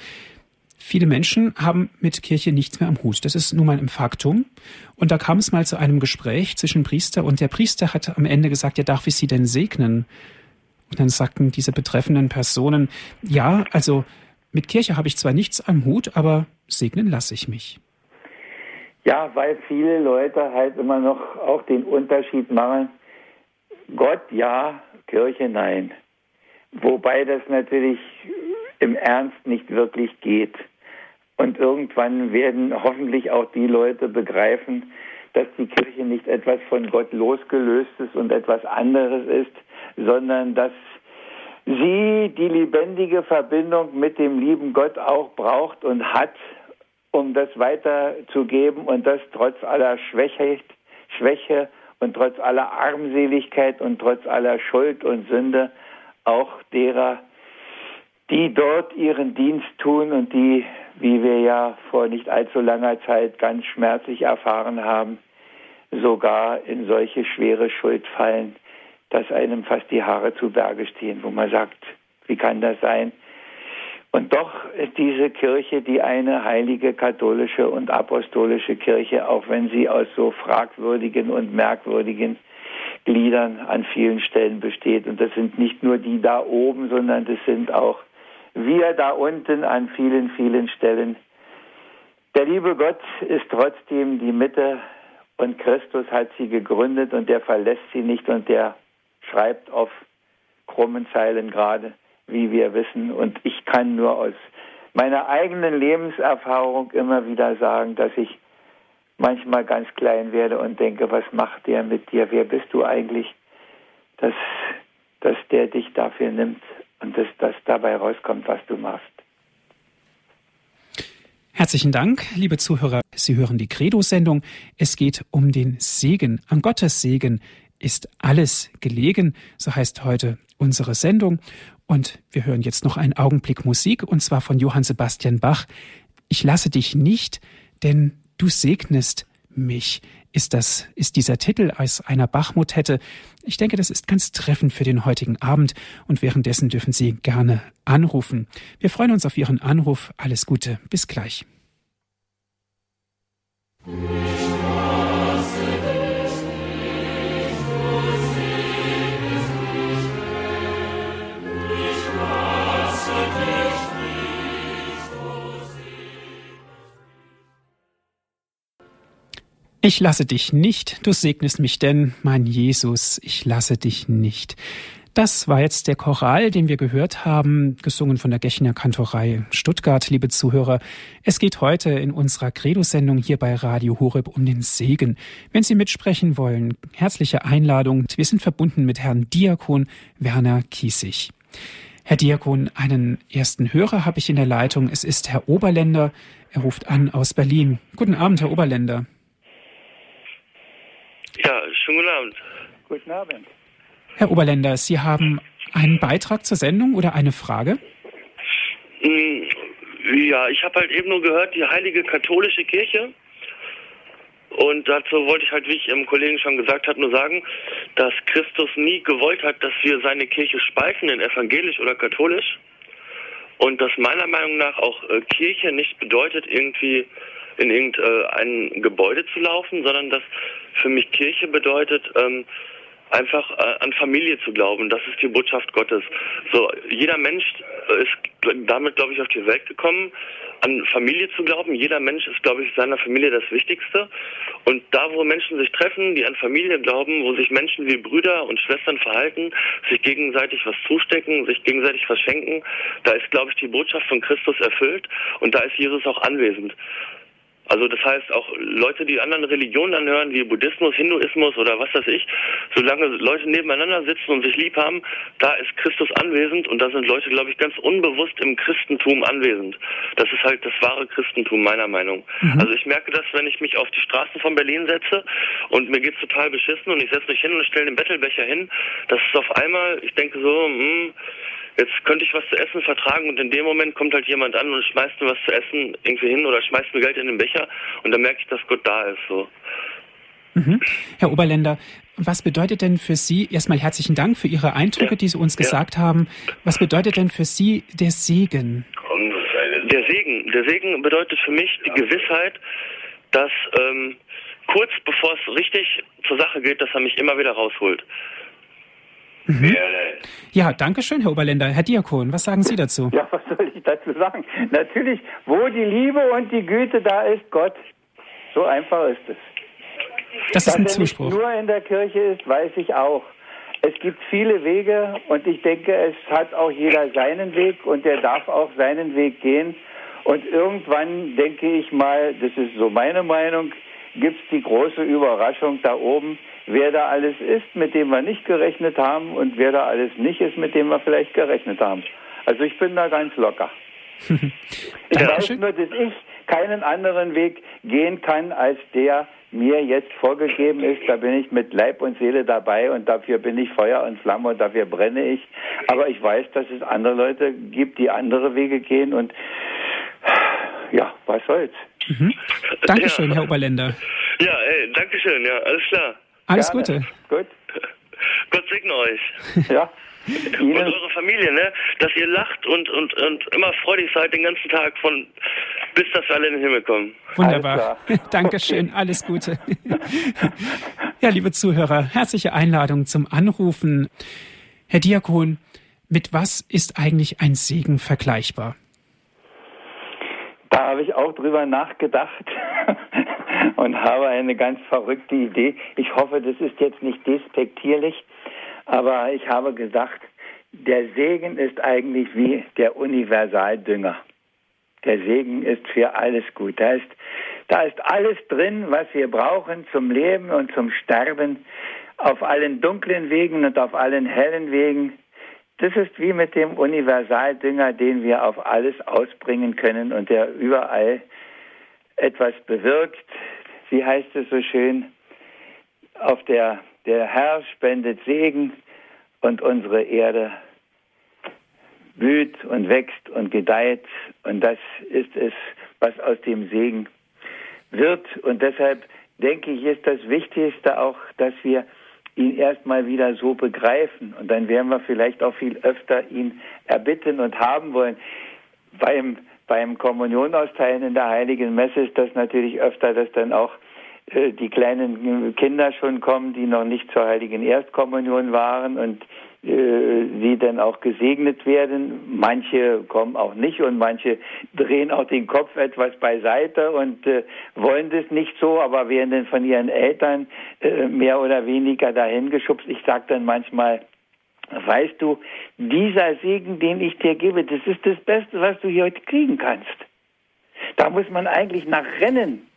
viele Menschen haben mit Kirche nichts mehr am Hut. Das ist nun mal ein Faktum. Und da kam es mal zu einem Gespräch zwischen Priester und der Priester hat am Ende gesagt, ja, darf ich Sie denn segnen? Und dann sagten diese betreffenden Personen, ja, also mit Kirche habe ich zwar nichts am Hut, aber segnen lasse ich mich. Ja, weil viele Leute halt immer noch auch den Unterschied machen. Gott ja, Kirche nein. Wobei das natürlich im Ernst nicht wirklich geht. Und irgendwann werden hoffentlich auch die Leute begreifen, dass die Kirche nicht etwas von Gott losgelöstes und etwas anderes ist, sondern dass sie die lebendige Verbindung mit dem lieben Gott auch braucht und hat, um das weiterzugeben und das trotz aller Schwäche, Schwäche und trotz aller Armseligkeit und trotz aller Schuld und Sünde auch derer, die dort ihren Dienst tun und die, wie wir ja vor nicht allzu langer Zeit ganz schmerzlich erfahren haben, sogar in solche schwere Schuld fallen, dass einem fast die Haare zu Berge stehen, wo man sagt, wie kann das sein? Und doch ist diese Kirche die eine heilige katholische und apostolische Kirche, auch wenn sie aus so fragwürdigen und merkwürdigen Gliedern an vielen Stellen besteht. Und das sind nicht nur die da oben, sondern das sind auch wir da unten an vielen, vielen Stellen. Der liebe Gott ist trotzdem die Mitte und Christus hat sie gegründet und der verlässt sie nicht und der schreibt auf krummen Zeilen gerade, wie wir wissen. Und ich kann nur aus meiner eigenen Lebenserfahrung immer wieder sagen, dass ich manchmal ganz klein werde und denke, was macht der mit dir? Wer bist du eigentlich, dass dass der dich dafür nimmt und dass das dabei rauskommt, was du machst. Herzlichen Dank, liebe Zuhörer. Sie hören die Credo-Sendung. Es geht um den Segen. An Gottes Segen ist alles gelegen. So heißt heute unsere Sendung. Und wir hören jetzt noch einen Augenblick Musik, und zwar von Johann Sebastian Bach. Ich lasse dich nicht, denn du segnest mich. Ist das, ist dieser Titel aus einer Bachmotette? Ich denke, das ist ganz treffend für den heutigen Abend und währenddessen dürfen Sie gerne anrufen. Wir freuen uns auf Ihren Anruf. Alles Gute. Bis gleich. Ich lasse dich nicht, du segnest mich denn, mein Jesus, ich lasse dich nicht. Das war jetzt der Choral, den wir gehört haben, gesungen von der Gechner Kantorei Stuttgart, liebe Zuhörer. Es geht heute in unserer Credo-Sendung hier bei Radio Horeb um den Segen. Wenn Sie mitsprechen wollen, herzliche Einladung. Wir sind verbunden mit Herrn Diakon Werner Kiesig. Herr Diakon, einen ersten Hörer habe ich in der Leitung. Es ist Herr Oberländer. Er ruft an aus Berlin. Guten Abend, Herr Oberländer. Ja, schönen guten Abend. Guten Abend. Herr Oberländer, Sie haben einen Beitrag zur Sendung oder eine Frage? Hm, ja, ich habe halt eben nur gehört, die heilige katholische Kirche. Und dazu wollte ich halt, wie ich Ihrem Kollegen schon gesagt habe, nur sagen, dass Christus nie gewollt hat, dass wir seine Kirche spalten in evangelisch oder katholisch. Und dass meiner Meinung nach auch äh, Kirche nicht bedeutet, irgendwie in irgendein Gebäude zu laufen, sondern dass für mich Kirche bedeutet, ähm, einfach äh, an Familie zu glauben. Das ist die Botschaft Gottes. So, jeder Mensch ist damit, glaube ich, auf die Welt gekommen, an Familie zu glauben. Jeder Mensch ist, glaube ich, seiner Familie das Wichtigste. Und da, wo Menschen sich treffen, die an Familie glauben, wo sich Menschen wie Brüder und Schwestern verhalten, sich gegenseitig was zustecken, sich gegenseitig was schenken, da ist, glaube ich, die Botschaft von Christus erfüllt und da ist Jesus auch anwesend. Also das heißt auch Leute, die anderen Religionen anhören, wie Buddhismus, Hinduismus oder was weiß ich, solange Leute nebeneinander sitzen und sich lieb haben, da ist Christus anwesend und da sind Leute, glaube ich, ganz unbewusst im Christentum anwesend. Das ist halt das wahre Christentum meiner Meinung. Mhm. Also ich merke das, wenn ich mich auf die Straßen von Berlin setze und mir geht's total beschissen und ich setze mich hin und stelle den Bettelbecher hin, das ist auf einmal, ich denke so, hm, jetzt könnte ich was zu essen vertragen und in dem Moment kommt halt jemand an und schmeißt mir was zu essen irgendwie hin oder schmeißt mir Geld in den Becher und dann merke ich, dass Gott da ist. So. Mhm. Herr Oberländer, was bedeutet denn für Sie, erstmal herzlichen Dank für Ihre Eindrücke, ja. die Sie uns gesagt ja. haben, was bedeutet denn für Sie der Segen? Der Segen, der Segen bedeutet für mich die Gewissheit, dass ähm, kurz bevor es richtig zur Sache geht, dass er mich immer wieder rausholt. Mhm. Ja, danke schön, Herr Oberländer. Herr Diakon, was sagen Sie dazu? Ja, was soll ich dazu sagen? Natürlich, wo die Liebe und die Güte da ist, Gott. So einfach ist es. Das ist ein Zuspruch. Dass nur in der Kirche ist, weiß ich auch. Es gibt viele Wege und ich denke, es hat auch jeder seinen Weg und der darf auch seinen Weg gehen. Und irgendwann denke ich mal, das ist so meine Meinung, gibt es die große Überraschung da oben, wer da alles ist, mit dem wir nicht gerechnet haben und wer da alles nicht ist, mit dem wir vielleicht gerechnet haben. Also ich bin da ganz locker. ich weiß nur, dass ich keinen anderen Weg gehen kann, als der mir jetzt vorgegeben ist. Da bin ich mit Leib und Seele dabei und dafür bin ich Feuer und Flamme und dafür brenne ich. Aber ich weiß, dass es andere Leute gibt, die andere Wege gehen und ja, was soll's. Mhm. Dankeschön, ja. Herr Oberländer. Ja, ey, Dankeschön, ja, alles klar. Alles Gerne. Gute. Gut. Gott segne euch. Ja. Ihnen. Und eure Familie, ne? Dass ihr lacht und, und, und immer freudig seid den ganzen Tag von bis dass wir alle in den Himmel kommen. Wunderbar. Dankeschön. Okay. Alles Gute. ja, liebe Zuhörer, herzliche Einladung zum Anrufen. Herr Diakon, mit was ist eigentlich ein Segen vergleichbar? Da habe ich auch drüber nachgedacht und habe eine ganz verrückte Idee. Ich hoffe, das ist jetzt nicht despektierlich, aber ich habe gesagt, der Segen ist eigentlich wie der Universaldünger. Der Segen ist für alles gut. Da ist, da ist alles drin, was wir brauchen zum Leben und zum Sterben. auf allen dunklen Wegen und auf allen hellen Wegen. Das ist wie mit dem Universaldünger, den wir auf alles ausbringen können und der überall etwas bewirkt. Wie heißt es so schön? Auf der, der Herr spendet Segen und unsere Erde blüht und wächst und gedeiht. Und das ist es, was aus dem Segen wird. Und deshalb denke ich, ist das Wichtigste auch, dass wir ihn erstmal wieder so begreifen. Und dann werden wir vielleicht auch viel öfter ihn erbitten und haben wollen. Beim, beim Kommunionausteilen in der Heiligen Messe ist das natürlich öfter, dass dann auch äh, die kleinen Kinder schon kommen, die noch nicht zur Heiligen Erstkommunion waren und äh, sie dann auch gesegnet werden. Manche kommen auch nicht und manche drehen auch den Kopf etwas beiseite und äh, wollen das nicht so, aber werden dann von ihren Eltern äh, mehr oder weniger dahin geschubst. Ich sage dann manchmal, weißt du, dieser Segen, den ich dir gebe, das ist das Beste, was du hier heute kriegen kannst. Da muss man eigentlich nach rennen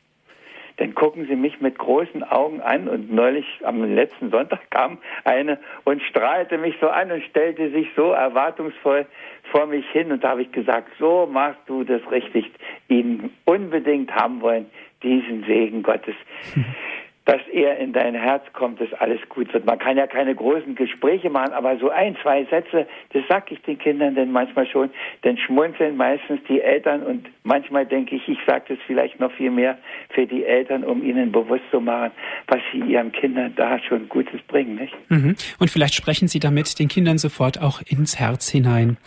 dann gucken sie mich mit großen Augen an und neulich am letzten Sonntag kam eine und strahlte mich so an und stellte sich so erwartungsvoll vor mich hin und da habe ich gesagt, so machst du das richtig, ihn unbedingt haben wollen, diesen Segen Gottes. dass er in dein Herz kommt, dass alles gut wird. Man kann ja keine großen Gespräche machen, aber so ein, zwei Sätze, das sag ich den Kindern denn manchmal schon, denn schmunzeln meistens die Eltern und manchmal denke ich, ich sage das vielleicht noch viel mehr für die Eltern, um ihnen bewusst zu machen, was sie ihren Kindern da schon Gutes bringen, nicht? Mhm. Und vielleicht sprechen Sie damit den Kindern sofort auch ins Herz hinein.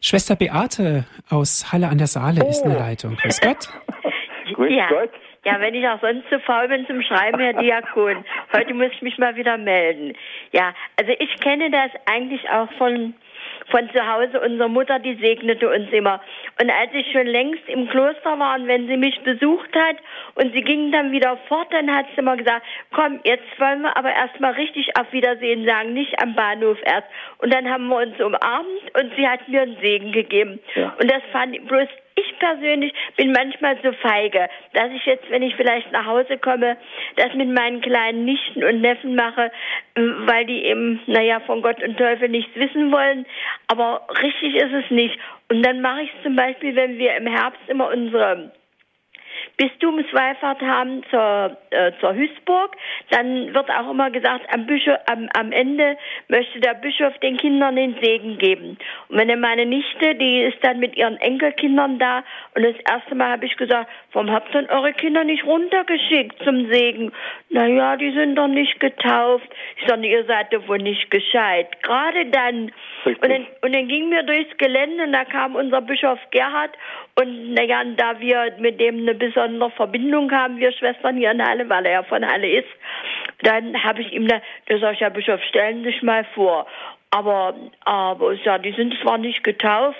Schwester Beate aus Halle an der Saale oh. ist oh. Leitung. Grüß Gott. Grüß ja. Gott. Ja, wenn ich auch sonst zu faul bin zum Schreiben, Herr Diakon. Heute muss ich mich mal wieder melden. Ja, also ich kenne das eigentlich auch von von zu Hause. Unsere Mutter, die segnete uns immer. Und als ich schon längst im Kloster war und wenn sie mich besucht hat und sie ging dann wieder fort, dann hat sie immer gesagt, komm, jetzt wollen wir aber erstmal richtig auf Wiedersehen sagen, nicht am Bahnhof erst. Und dann haben wir uns umarmt und sie hat mir einen Segen gegeben. Ja. Und das fand ich bloß ich persönlich bin manchmal so feige, dass ich jetzt, wenn ich vielleicht nach Hause komme, das mit meinen kleinen Nichten und Neffen mache, weil die eben, naja, von Gott und Teufel nichts wissen wollen. Aber richtig ist es nicht. Und dann mache ich es zum Beispiel, wenn wir im Herbst immer unsere Bistumswallfahrt haben zur, äh, zur Hüßburg, dann wird auch immer gesagt, am, Bischof, am, am Ende möchte der Bischof den Kindern den Segen geben. Und wenn meine Nichte, die ist dann mit ihren Enkelkindern da und das erste Mal habe ich gesagt, warum habt ihr eure Kinder nicht runtergeschickt zum Segen? Naja, die sind doch nicht getauft. Ich sage, ihr seid doch wohl nicht gescheit. Gerade dann. Und dann, und dann gingen wir durchs Gelände und da kam unser Bischof Gerhard und naja, da wir mit dem eine besondere Verbindung haben, wir Schwestern hier in Halle, weil er ja von Halle ist, dann habe ich ihm da, da sag ich, Herr Bischof, stellen Sie sich mal vor. Aber, aber, ja, die sind zwar nicht getauft,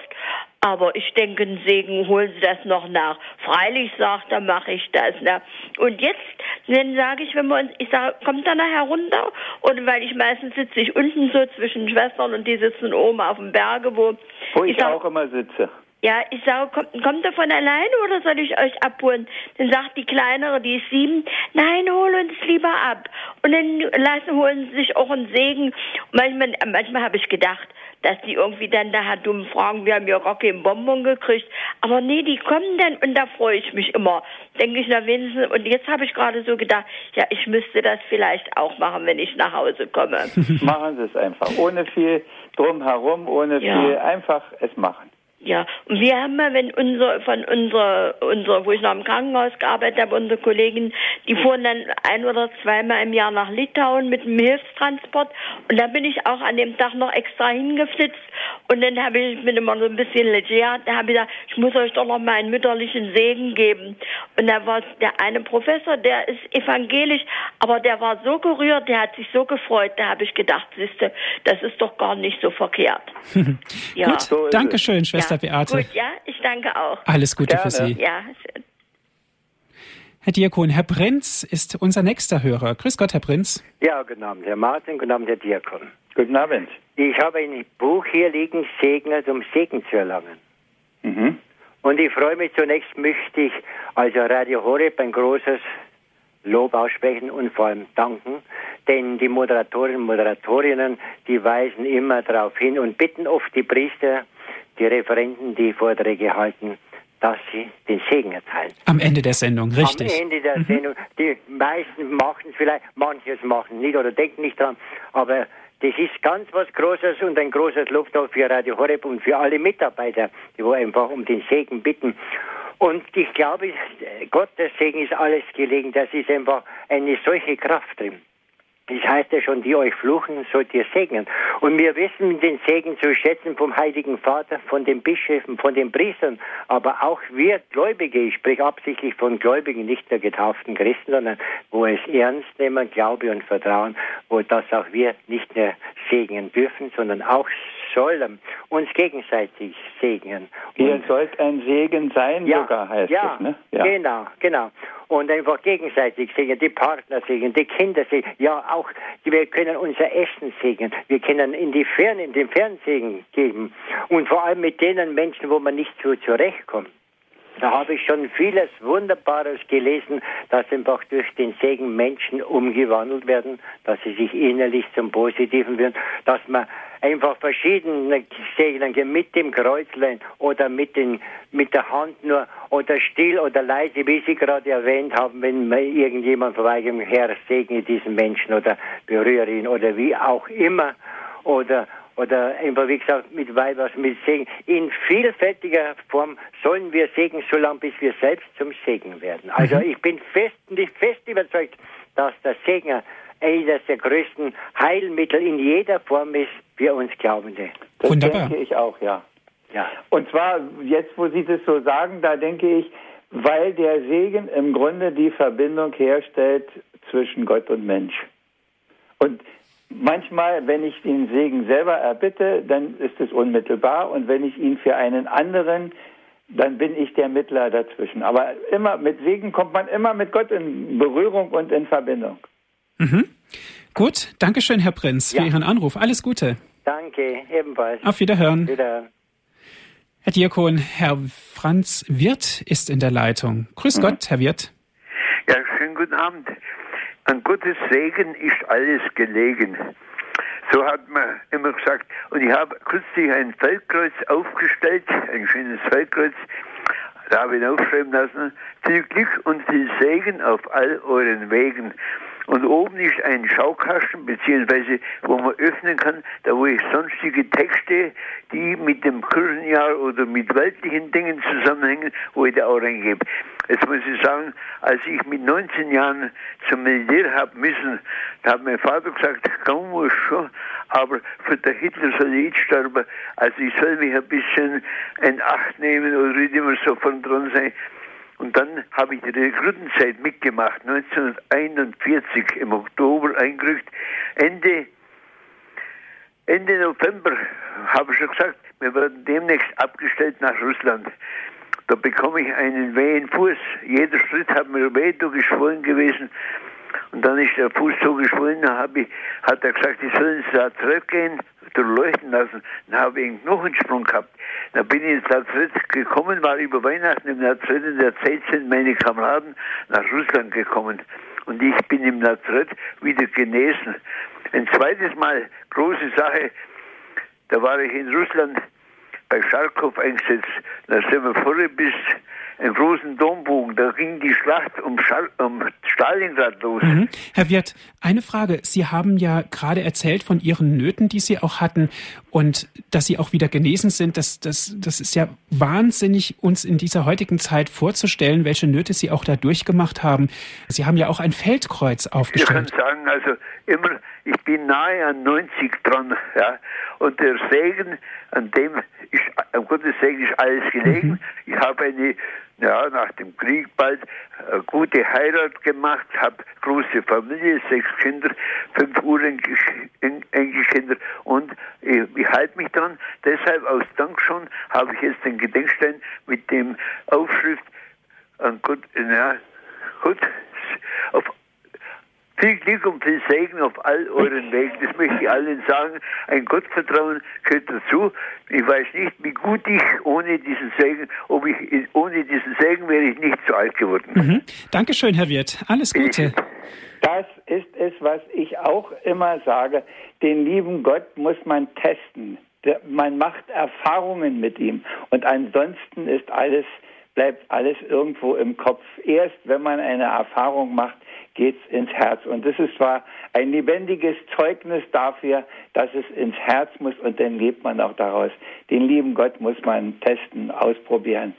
aber ich denke, einen Segen holen Sie das noch nach. Freilich sagt, dann mache ich das. Ne? Und jetzt, dann sage ich, wenn wir uns, ich sage, kommt da nachher runter? Und weil ich meistens sitze ich unten so zwischen Schwestern und die sitzen oben auf dem Berge, wo, wo ich, ich sag, auch immer sitze. Ja, ich sage, kommt, kommt er von alleine oder soll ich euch abholen? Dann sagt die Kleinere, die ist sieben, nein, hol uns lieber ab. Und dann lassen, holen sie sich auch einen Segen. Und manchmal, manchmal habe ich gedacht, dass die irgendwie dann da dumm fragen, wir haben ja Rocky im Bonbon gekriegt. Aber nee, die kommen dann und da freue ich mich immer. Denke ich na wenigstens. Und jetzt habe ich gerade so gedacht, ja, ich müsste das vielleicht auch machen, wenn ich nach Hause komme. machen Sie es einfach. Ohne viel drumherum, ohne ja. viel, einfach es machen. Ja, und wir haben mal, wenn unsere, von unserer, unserer, wo ich noch im Krankenhaus gearbeitet habe, unsere Kollegen, die fuhren dann ein oder zweimal im Jahr nach Litauen mit einem Hilfstransport. Und da bin ich auch an dem Tag noch extra hingeflitzt. Und dann habe ich mit immer so ein bisschen leger, da habe ich gesagt, ich muss euch doch noch mal einen mütterlichen Segen geben. Und da war der eine Professor, der ist evangelisch, aber der war so gerührt, der hat sich so gefreut. Da habe ich gedacht, siehste, das ist doch gar nicht so verkehrt. ja. Gut, so danke schön, Schwester. Ja. Schwester Beate. Gut, ja, ich danke auch. Alles Gute Gerne. für Sie. Ja, schön. Herr Diakon, Herr Prinz ist unser nächster Hörer. Grüß Gott, Herr Prinz. Ja, guten Abend, Herr Martin, guten Abend, Herr Diakon. Guten Abend. Ich habe ein Buch hier liegen, Segner, um Segen zu erlangen. Mhm. Und ich freue mich zunächst, möchte ich also Radio Horeb ein großes Lob aussprechen und vor allem danken, denn die Moderatorinnen und Moderatorinnen, die weisen immer darauf hin und bitten oft die Priester, die Referenten, die Vorträge halten, dass sie den Segen erteilen. Am Ende der Sendung, richtig. Am Ende der mhm. Sendung. Die meisten machen es vielleicht, manches machen nicht oder denken nicht dran, aber das ist ganz was Großes und ein großes Lob da für Radio Horeb und für alle Mitarbeiter, die wo einfach um den Segen bitten. Und ich glaube, Gottes Segen ist alles gelegen. Das ist einfach eine solche Kraft drin. Das heißt ja schon, die euch fluchen, sollt ihr segnen. Und wir wissen den Segen zu schätzen vom Heiligen Vater, von den Bischöfen, von den Priestern, aber auch wir Gläubige, ich spreche absichtlich von Gläubigen, nicht der getauften Christen, sondern wo es ernst nehmen, Glaube und Vertrauen, wo das auch wir nicht mehr segnen dürfen, sondern auch sollen uns gegenseitig segnen. Ihr sollt ein Segen sein, ja, sogar heißt ja, es, ne? Ja, genau, genau. Und einfach gegenseitig segnen, die Partner segnen, die Kinder segnen, ja auch, wir können unser Essen segnen, wir können in die Ferne, in den Fernsehen geben und vor allem mit denen Menschen, wo man nicht so zurechtkommt. Da habe ich schon vieles Wunderbares gelesen, dass einfach durch den Segen Menschen umgewandelt werden, dass sie sich innerlich zum Positiven werden, dass man einfach verschiedene Segnen mit dem Kreuzlein oder mit, den, mit der Hand nur oder still oder leise, wie Sie gerade erwähnt haben, wenn irgendjemand vorbeigeht, Herr, segne diesen Menschen oder berühre ihn oder wie auch immer oder oder einfach, wie gesagt, mit Weibers, mit Segen. In vielfältiger Form sollen wir Segen, solange bis wir selbst zum Segen werden. Also mhm. ich bin fest, fest überzeugt, dass der Segen eines der größten Heilmittel in jeder Form ist für uns Glaubende. Das Wunderbar. denke ich auch, ja. ja. Und zwar, jetzt wo Sie das so sagen, da denke ich, weil der Segen im Grunde die Verbindung herstellt zwischen Gott und Mensch. Und manchmal, wenn ich den Segen selber erbitte, dann ist es unmittelbar. Und wenn ich ihn für einen anderen, dann bin ich der Mittler dazwischen. Aber immer mit Segen kommt man immer mit Gott in Berührung und in Verbindung. Mhm. Gut, Dankeschön, Herr Prinz, ja. für Ihren Anruf. Alles Gute. Danke, ebenfalls. Auf Wiederhören. Wiederhören. Herr Diakon, Herr Franz Wirth ist in der Leitung. Grüß mhm. Gott, Herr Wirth. Ja, schönen guten Abend. An Gottes Segen ist alles gelegen. So hat man immer gesagt. Und ich habe kürzlich ein Feldkreuz aufgestellt, ein schönes Feldkreuz. Da habe ich aufschreiben lassen, viel Glück und viel Segen auf all euren Wegen. Und oben ist ein Schaukasten, beziehungsweise wo man öffnen kann, da wo ich sonstige Texte, die mit dem Kirchenjahr oder mit weltlichen Dingen zusammenhängen, wo ich da auch reingebe. Jetzt muss ich sagen, als ich mit 19 Jahren zum Militär habe müssen, da hat mein Vater gesagt, komm muss schon, aber für den Hitler soll ich nicht sterben. Also ich soll mich ein bisschen in Acht nehmen oder immer so von dran sein. Und dann habe ich die Rekrutenzeit mitgemacht, 1941 im Oktober eingerückt. Ende, Ende November habe ich schon gesagt, wir werden demnächst abgestellt nach Russland. Da bekomme ich einen wehen Fuß. Jeder Schritt hat mir weh geschwollen gewesen. Und dann ist der Fuß geschwollen, da ich, hat er gesagt, ich soll ins Lazarett gehen, durchleuchten lassen. Dann habe ich einen Knochensprung gehabt. Dann bin ich ins Lazarett gekommen, war über Weihnachten im Lazarett. In der Zeit sind meine Kameraden nach Russland gekommen. Und ich bin im Lazarett wieder genesen. Ein zweites Mal, große Sache, da war ich in Russland bei Scharkow eingesetzt. Da sind wir vorher bis einen großen Dombogen. Da ging die Schlacht um, Schal um Stalingrad los. Mhm. Herr Wirt, eine Frage. Sie haben ja gerade erzählt von Ihren Nöten, die Sie auch hatten und dass Sie auch wieder genesen sind. Das, das, das ist ja wahnsinnig, uns in dieser heutigen Zeit vorzustellen, welche Nöte Sie auch da durchgemacht haben. Sie haben ja auch ein Feldkreuz aufgestellt. Ich kann sagen, also immer, ich bin nahe an 90 dran. Ja. Und der Segen, an dem ist, um Gottes Segen ist alles gelegen. Mhm. Ich habe eine ja, nach dem Krieg bald eine äh, gute Heirat gemacht, habe große Familie, sechs Kinder, fünf Urenkelkinder und ich, ich halte mich dran. Deshalb aus Dank schon habe ich jetzt den Gedenkstein mit dem Aufschrift an Gott, ja, Gott, auf viel Glück und viel Segen auf all euren Wegen. Das möchte ich allen sagen. Ein Gottvertrauen gehört dazu. Ich weiß nicht, wie gut ich ohne diesen Segen, ob ich ohne diesen Segen wäre ich nicht so alt geworden. Mhm. Dankeschön, Herr Wirt. Alles Gute. Das ist es, was ich auch immer sage. Den lieben Gott muss man testen. Man macht Erfahrungen mit ihm. Und ansonsten ist alles, bleibt alles irgendwo im Kopf. Erst wenn man eine Erfahrung macht, geht's ins Herz. Und das ist zwar ein lebendiges Zeugnis dafür, dass es ins Herz muss und dann lebt man auch daraus. Den lieben Gott muss man testen, ausprobieren.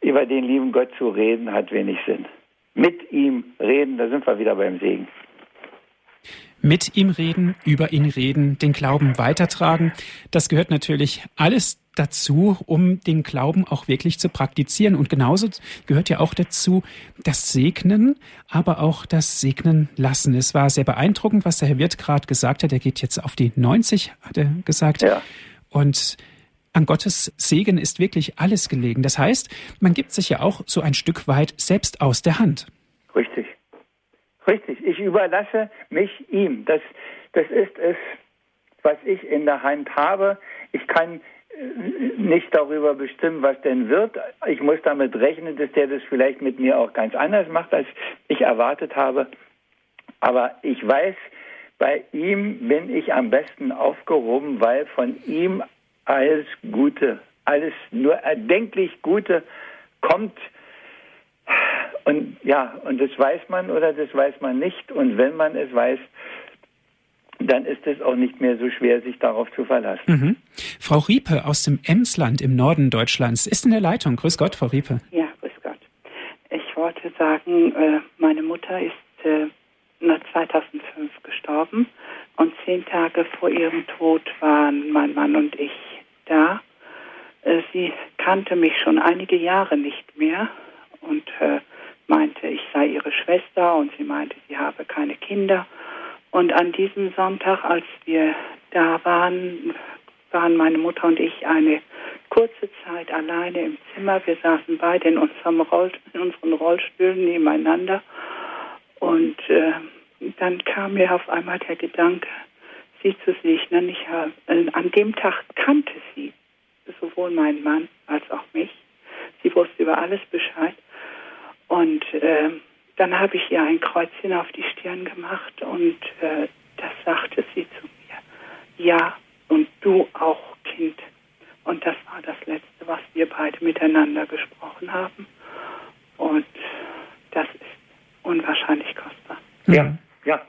Über den lieben Gott zu reden hat wenig Sinn. Mit ihm reden, da sind wir wieder beim Segen. Mit ihm reden, über ihn reden, den Glauben weitertragen, das gehört natürlich alles dazu, um den Glauben auch wirklich zu praktizieren. Und genauso gehört ja auch dazu das Segnen, aber auch das Segnen lassen. Es war sehr beeindruckend, was der Herr Wirt gerade gesagt hat. Er geht jetzt auf die 90, hat er gesagt. Ja. Und an Gottes Segen ist wirklich alles gelegen. Das heißt, man gibt sich ja auch so ein Stück weit selbst aus der Hand. Richtig. Richtig. Ich überlasse mich ihm. Das, das ist es, was ich in der Hand habe. Ich kann nicht darüber bestimmen, was denn wird. Ich muss damit rechnen, dass der das vielleicht mit mir auch ganz anders macht, als ich erwartet habe. Aber ich weiß, bei ihm bin ich am besten aufgehoben, weil von ihm alles Gute, alles nur erdenklich Gute kommt. Und ja, und das weiß man oder das weiß man nicht. Und wenn man es weiß, dann ist es auch nicht mehr so schwer, sich darauf zu verlassen. Mhm. Frau Riepe aus dem Emsland im Norden Deutschlands ist in der Leitung. Grüß Gott, Frau Riepe. Ja, grüß Gott. Ich wollte sagen, äh, meine Mutter ist 2005 äh, gestorben und zehn Tage vor ihrem Tod waren mein Mann und ich da. Äh, sie kannte mich schon einige Jahre nicht mehr und meinte, ich sei ihre Schwester und sie meinte, sie habe keine Kinder und an diesem Sonntag, als wir da waren, waren meine Mutter und ich eine kurze Zeit alleine im Zimmer. Wir saßen beide in, unserem Roll, in unseren Rollstühlen nebeneinander. Und äh, dann kam mir auf einmal der Gedanke, sie zu segnen. Ich, äh, an dem Tag kannte sie sowohl meinen Mann als auch mich. Sie wusste über alles Bescheid. Und äh, dann habe ich ihr ein Kreuzchen auf die Stirn gemacht und äh, das sagte sie zu mir. Ja, und du auch, Kind. Und das war das Letzte, was wir beide miteinander gesprochen haben. Und das ist unwahrscheinlich kostbar. Ja, ja.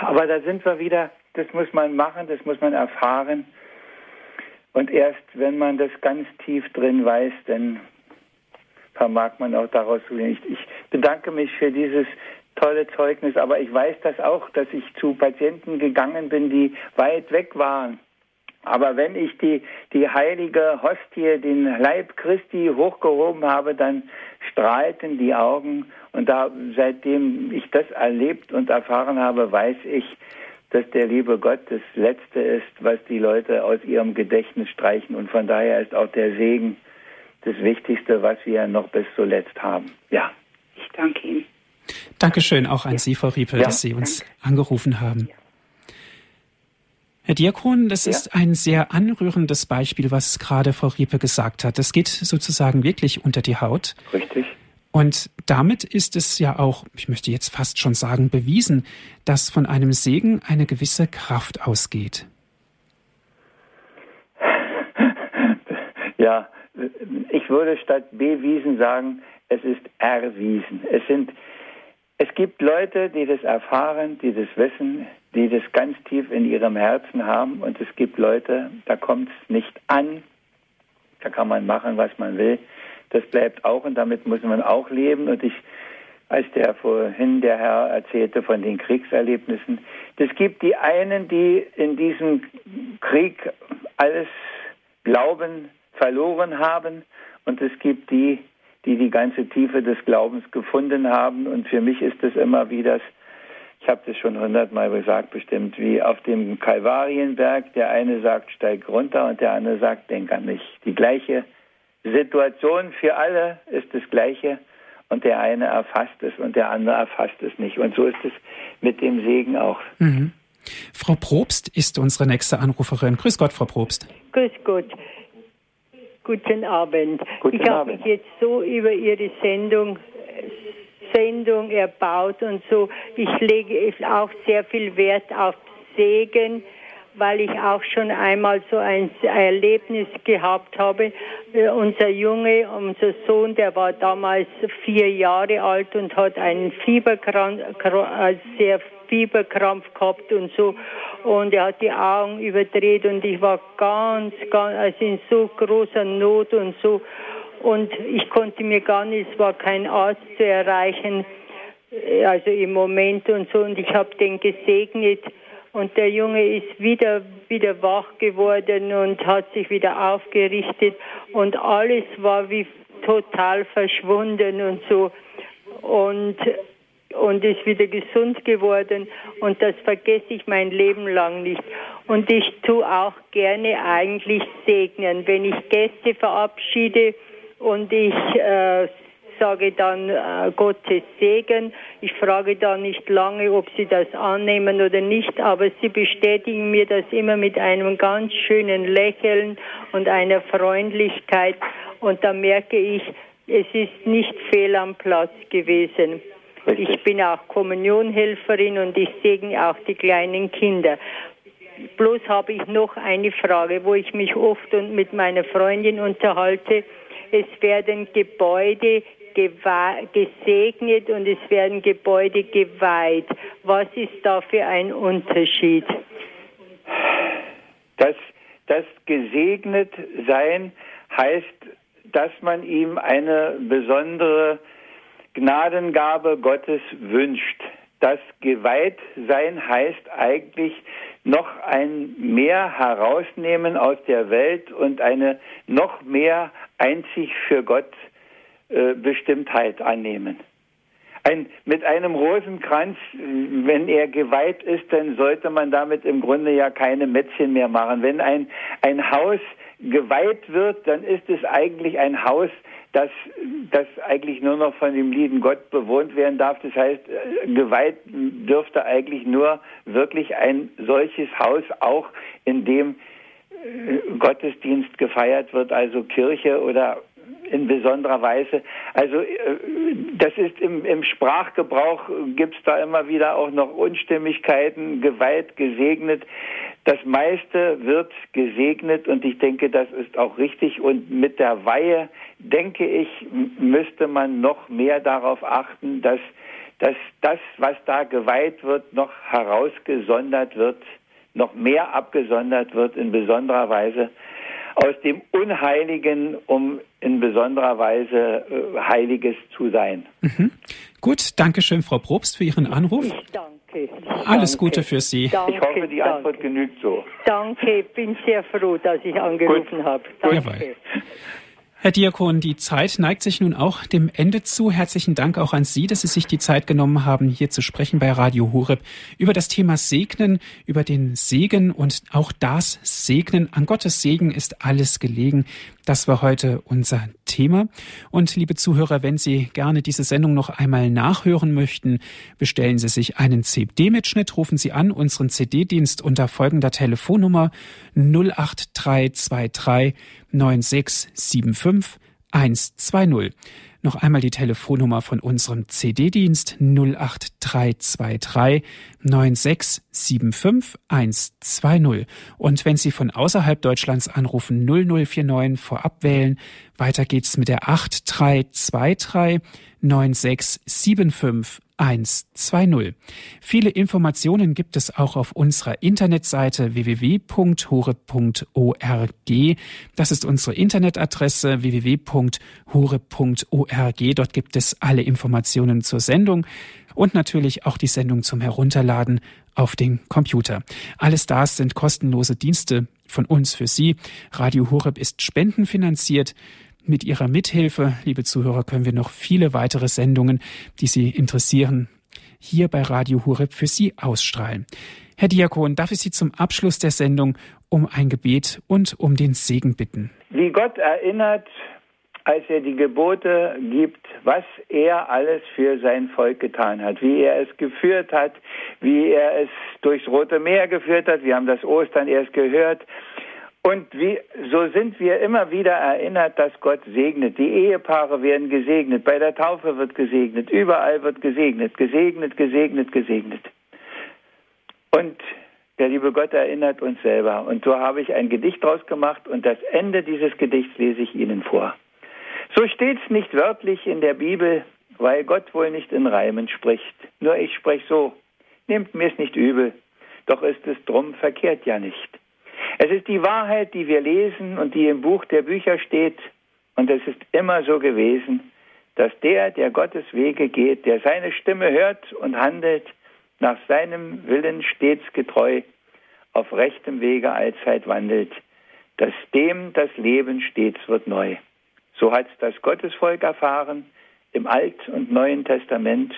Aber da sind wir wieder, das muss man machen, das muss man erfahren. Und erst wenn man das ganz tief drin weiß, dann vermag man auch daraus zu gehen. Ich, ich bedanke mich für dieses tolle Zeugnis, aber ich weiß das auch, dass ich zu Patienten gegangen bin, die weit weg waren. Aber wenn ich die, die heilige Hostie, den Leib Christi hochgehoben habe, dann strahlten die Augen. Und da, seitdem ich das erlebt und erfahren habe, weiß ich, dass der liebe Gott das Letzte ist, was die Leute aus ihrem Gedächtnis streichen. Und von daher ist auch der Segen das Wichtigste, was wir noch bis zuletzt haben. Ja. Ich danke Ihnen. Dankeschön auch an ja. Sie, Frau Riepe, ja, dass Sie uns danke. angerufen haben. Ja. Herr Diakon, das ist ein sehr anrührendes Beispiel, was gerade Frau Riepe gesagt hat. Das geht sozusagen wirklich unter die Haut. Richtig. Und damit ist es ja auch, ich möchte jetzt fast schon sagen, bewiesen, dass von einem Segen eine gewisse Kraft ausgeht. Ja, ich würde statt bewiesen sagen, es ist erwiesen. Es sind, es gibt Leute, die das erfahren, die das wissen, die das ganz tief in ihrem Herzen haben und es gibt Leute, da kommt es nicht an. Da kann man machen, was man will. Das bleibt auch und damit muss man auch leben und ich als der vorhin der Herr erzählte von den Kriegserlebnissen. Es gibt die einen, die in diesem Krieg alles glauben, verloren haben und es gibt die, die die ganze Tiefe des Glaubens gefunden haben. Und für mich ist es immer wie das, ich habe das schon hundertmal gesagt, bestimmt, wie auf dem Kalvarienberg, der eine sagt, steig runter und der andere sagt, denk an mich. Die gleiche Situation für alle ist das gleiche und der eine erfasst es und der andere erfasst es nicht. Und so ist es mit dem Segen auch. Mhm. Frau Probst ist unsere nächste Anruferin. Grüß Gott, Frau Probst. Grüß Gott. Guten Abend. Guten ich habe mich jetzt so über Ihre Sendung Sendung erbaut und so. Ich lege auch sehr viel Wert auf Segen, weil ich auch schon einmal so ein Erlebnis gehabt habe. Äh, unser Junge, unser Sohn, der war damals vier Jahre alt und hat einen Fieberkrampf, äh, sehr Fieberkrampf gehabt und so. Und er hat die Augen überdreht und ich war ganz, ganz, also in so großer Not und so. Und ich konnte mir gar nicht, es war kein Arzt zu erreichen, äh, also im Moment und so. Und ich habe den gesegnet und der Junge ist wieder, wieder wach geworden und hat sich wieder aufgerichtet und alles war wie total verschwunden und so. Und und ist wieder gesund geworden und das vergesse ich mein Leben lang nicht. Und ich tue auch gerne eigentlich segnen, wenn ich Gäste verabschiede und ich äh, sage dann äh, Gottes Segen. Ich frage dann nicht lange, ob sie das annehmen oder nicht, aber sie bestätigen mir das immer mit einem ganz schönen Lächeln und einer Freundlichkeit. Und da merke ich, es ist nicht fehl am Platz gewesen. Ich bin auch Kommunionhelferin und ich segne auch die kleinen Kinder. Bloß habe ich noch eine Frage, wo ich mich oft und mit meiner Freundin unterhalte. Es werden Gebäude gesegnet und es werden Gebäude geweiht. Was ist da für ein Unterschied? Das, das gesegnet sein heißt, dass man ihm eine besondere Gnadengabe Gottes wünscht. Das Geweihtsein heißt eigentlich noch ein mehr herausnehmen aus der Welt und eine noch mehr einzig für Gott äh, Bestimmtheit annehmen. Ein, mit einem Rosenkranz, wenn er geweiht ist, dann sollte man damit im Grunde ja keine Mätzchen mehr machen. Wenn ein, ein Haus geweiht wird, dann ist es eigentlich ein Haus, dass das eigentlich nur noch von dem lieben Gott bewohnt werden darf. Das heißt, geweiht dürfte eigentlich nur wirklich ein solches Haus auch, in dem äh, Gottesdienst gefeiert wird, also Kirche oder in besonderer Weise. Also äh, das ist im, im Sprachgebrauch gibt es da immer wieder auch noch Unstimmigkeiten, geweiht, gesegnet. Das meiste wird gesegnet und ich denke, das ist auch richtig. Und mit der Weihe, denke ich, müsste man noch mehr darauf achten, dass, dass das, was da geweiht wird, noch herausgesondert wird, noch mehr abgesondert wird in besonderer Weise aus dem Unheiligen, um in besonderer Weise äh, Heiliges zu sein. Mhm. Gut, danke schön, Frau Probst, für Ihren Anruf. Ich danke. Ich Alles danke. Gute für Sie. Danke, ich hoffe, die danke. Antwort genügt so. Danke, bin sehr froh, dass ich angerufen habe. Danke. Jawohl. Herr Diakon, die Zeit neigt sich nun auch dem Ende zu. Herzlichen Dank auch an Sie, dass Sie sich die Zeit genommen haben, hier zu sprechen bei Radio Horeb über das Thema Segnen, über den Segen und auch das Segnen. An Gottes Segen ist alles gelegen. Das war heute unser Thema. Und liebe Zuhörer, wenn Sie gerne diese Sendung noch einmal nachhören möchten, bestellen Sie sich einen CD-Mitschnitt, rufen Sie an unseren CD-Dienst unter folgender Telefonnummer 08323 9675 120. Noch einmal die Telefonnummer von unserem CD-Dienst 08323 9675 120. Und wenn Sie von außerhalb Deutschlands anrufen, 0049 vorab wählen. Weiter geht's mit der 8323 9675 120. Viele Informationen gibt es auch auf unserer Internetseite www.hure.org. Das ist unsere Internetadresse www.hure.org. Dort gibt es alle Informationen zur Sendung und natürlich auch die Sendung zum Herunterladen auf den Computer. Alles das sind kostenlose Dienste von uns für Sie. Radio Horeb ist spendenfinanziert. Mit Ihrer Mithilfe, liebe Zuhörer, können wir noch viele weitere Sendungen, die Sie interessieren, hier bei Radio Hureb für Sie ausstrahlen. Herr Diakon, darf ich Sie zum Abschluss der Sendung um ein Gebet und um den Segen bitten? Wie Gott erinnert, als er die Gebote gibt, was er alles für sein Volk getan hat, wie er es geführt hat, wie er es durchs Rote Meer geführt hat. Wir haben das Ostern erst gehört Und wie, so sind wir immer wieder erinnert, dass Gott segnet. Die Ehepaare werden gesegnet, bei der Taufe wird gesegnet, überall wird gesegnet, gesegnet, gesegnet, gesegnet. Und der liebe Gott erinnert uns selber. Und so habe ich ein Gedicht draus gemacht und das Ende dieses Gedichts lese ich Ihnen vor. So steht es nicht wörtlich in der Bibel, weil Gott wohl nicht in Reimen spricht. Nur ich spreche so. Nehmt mir es nicht übel, doch ist es drum verkehrt ja nicht. Es ist die Wahrheit, die wir lesen und die im Buch der Bücher steht. Und es ist immer so gewesen, dass der, der Gottes Wege geht, der seine Stimme hört und handelt, nach seinem Willen stets getreu, auf rechtem Wege allzeit wandelt, dass dem das Leben stets wird neu. So hat das Gottesvolk erfahren im Alt- und Neuen Testament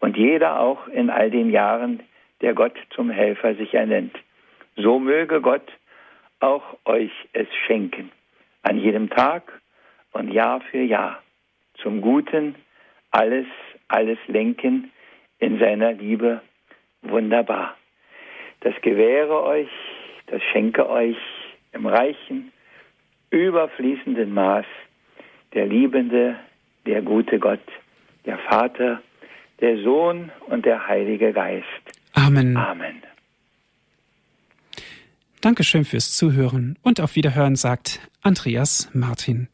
und jeder auch in all den Jahren, der Gott zum Helfer sich ernennt. So möge Gott auch euch es schenken, an jedem Tag und Jahr für Jahr, zum Guten alles, alles lenken in seiner Liebe wunderbar. Das gewähre euch, das schenke euch im reichen, überfließenden Maß der liebende, der gute Gott, der Vater, der Sohn und der Heilige Geist. Amen. Amen. Dankeschön fürs Zuhören und auf Wiederhören sagt Andreas Martin.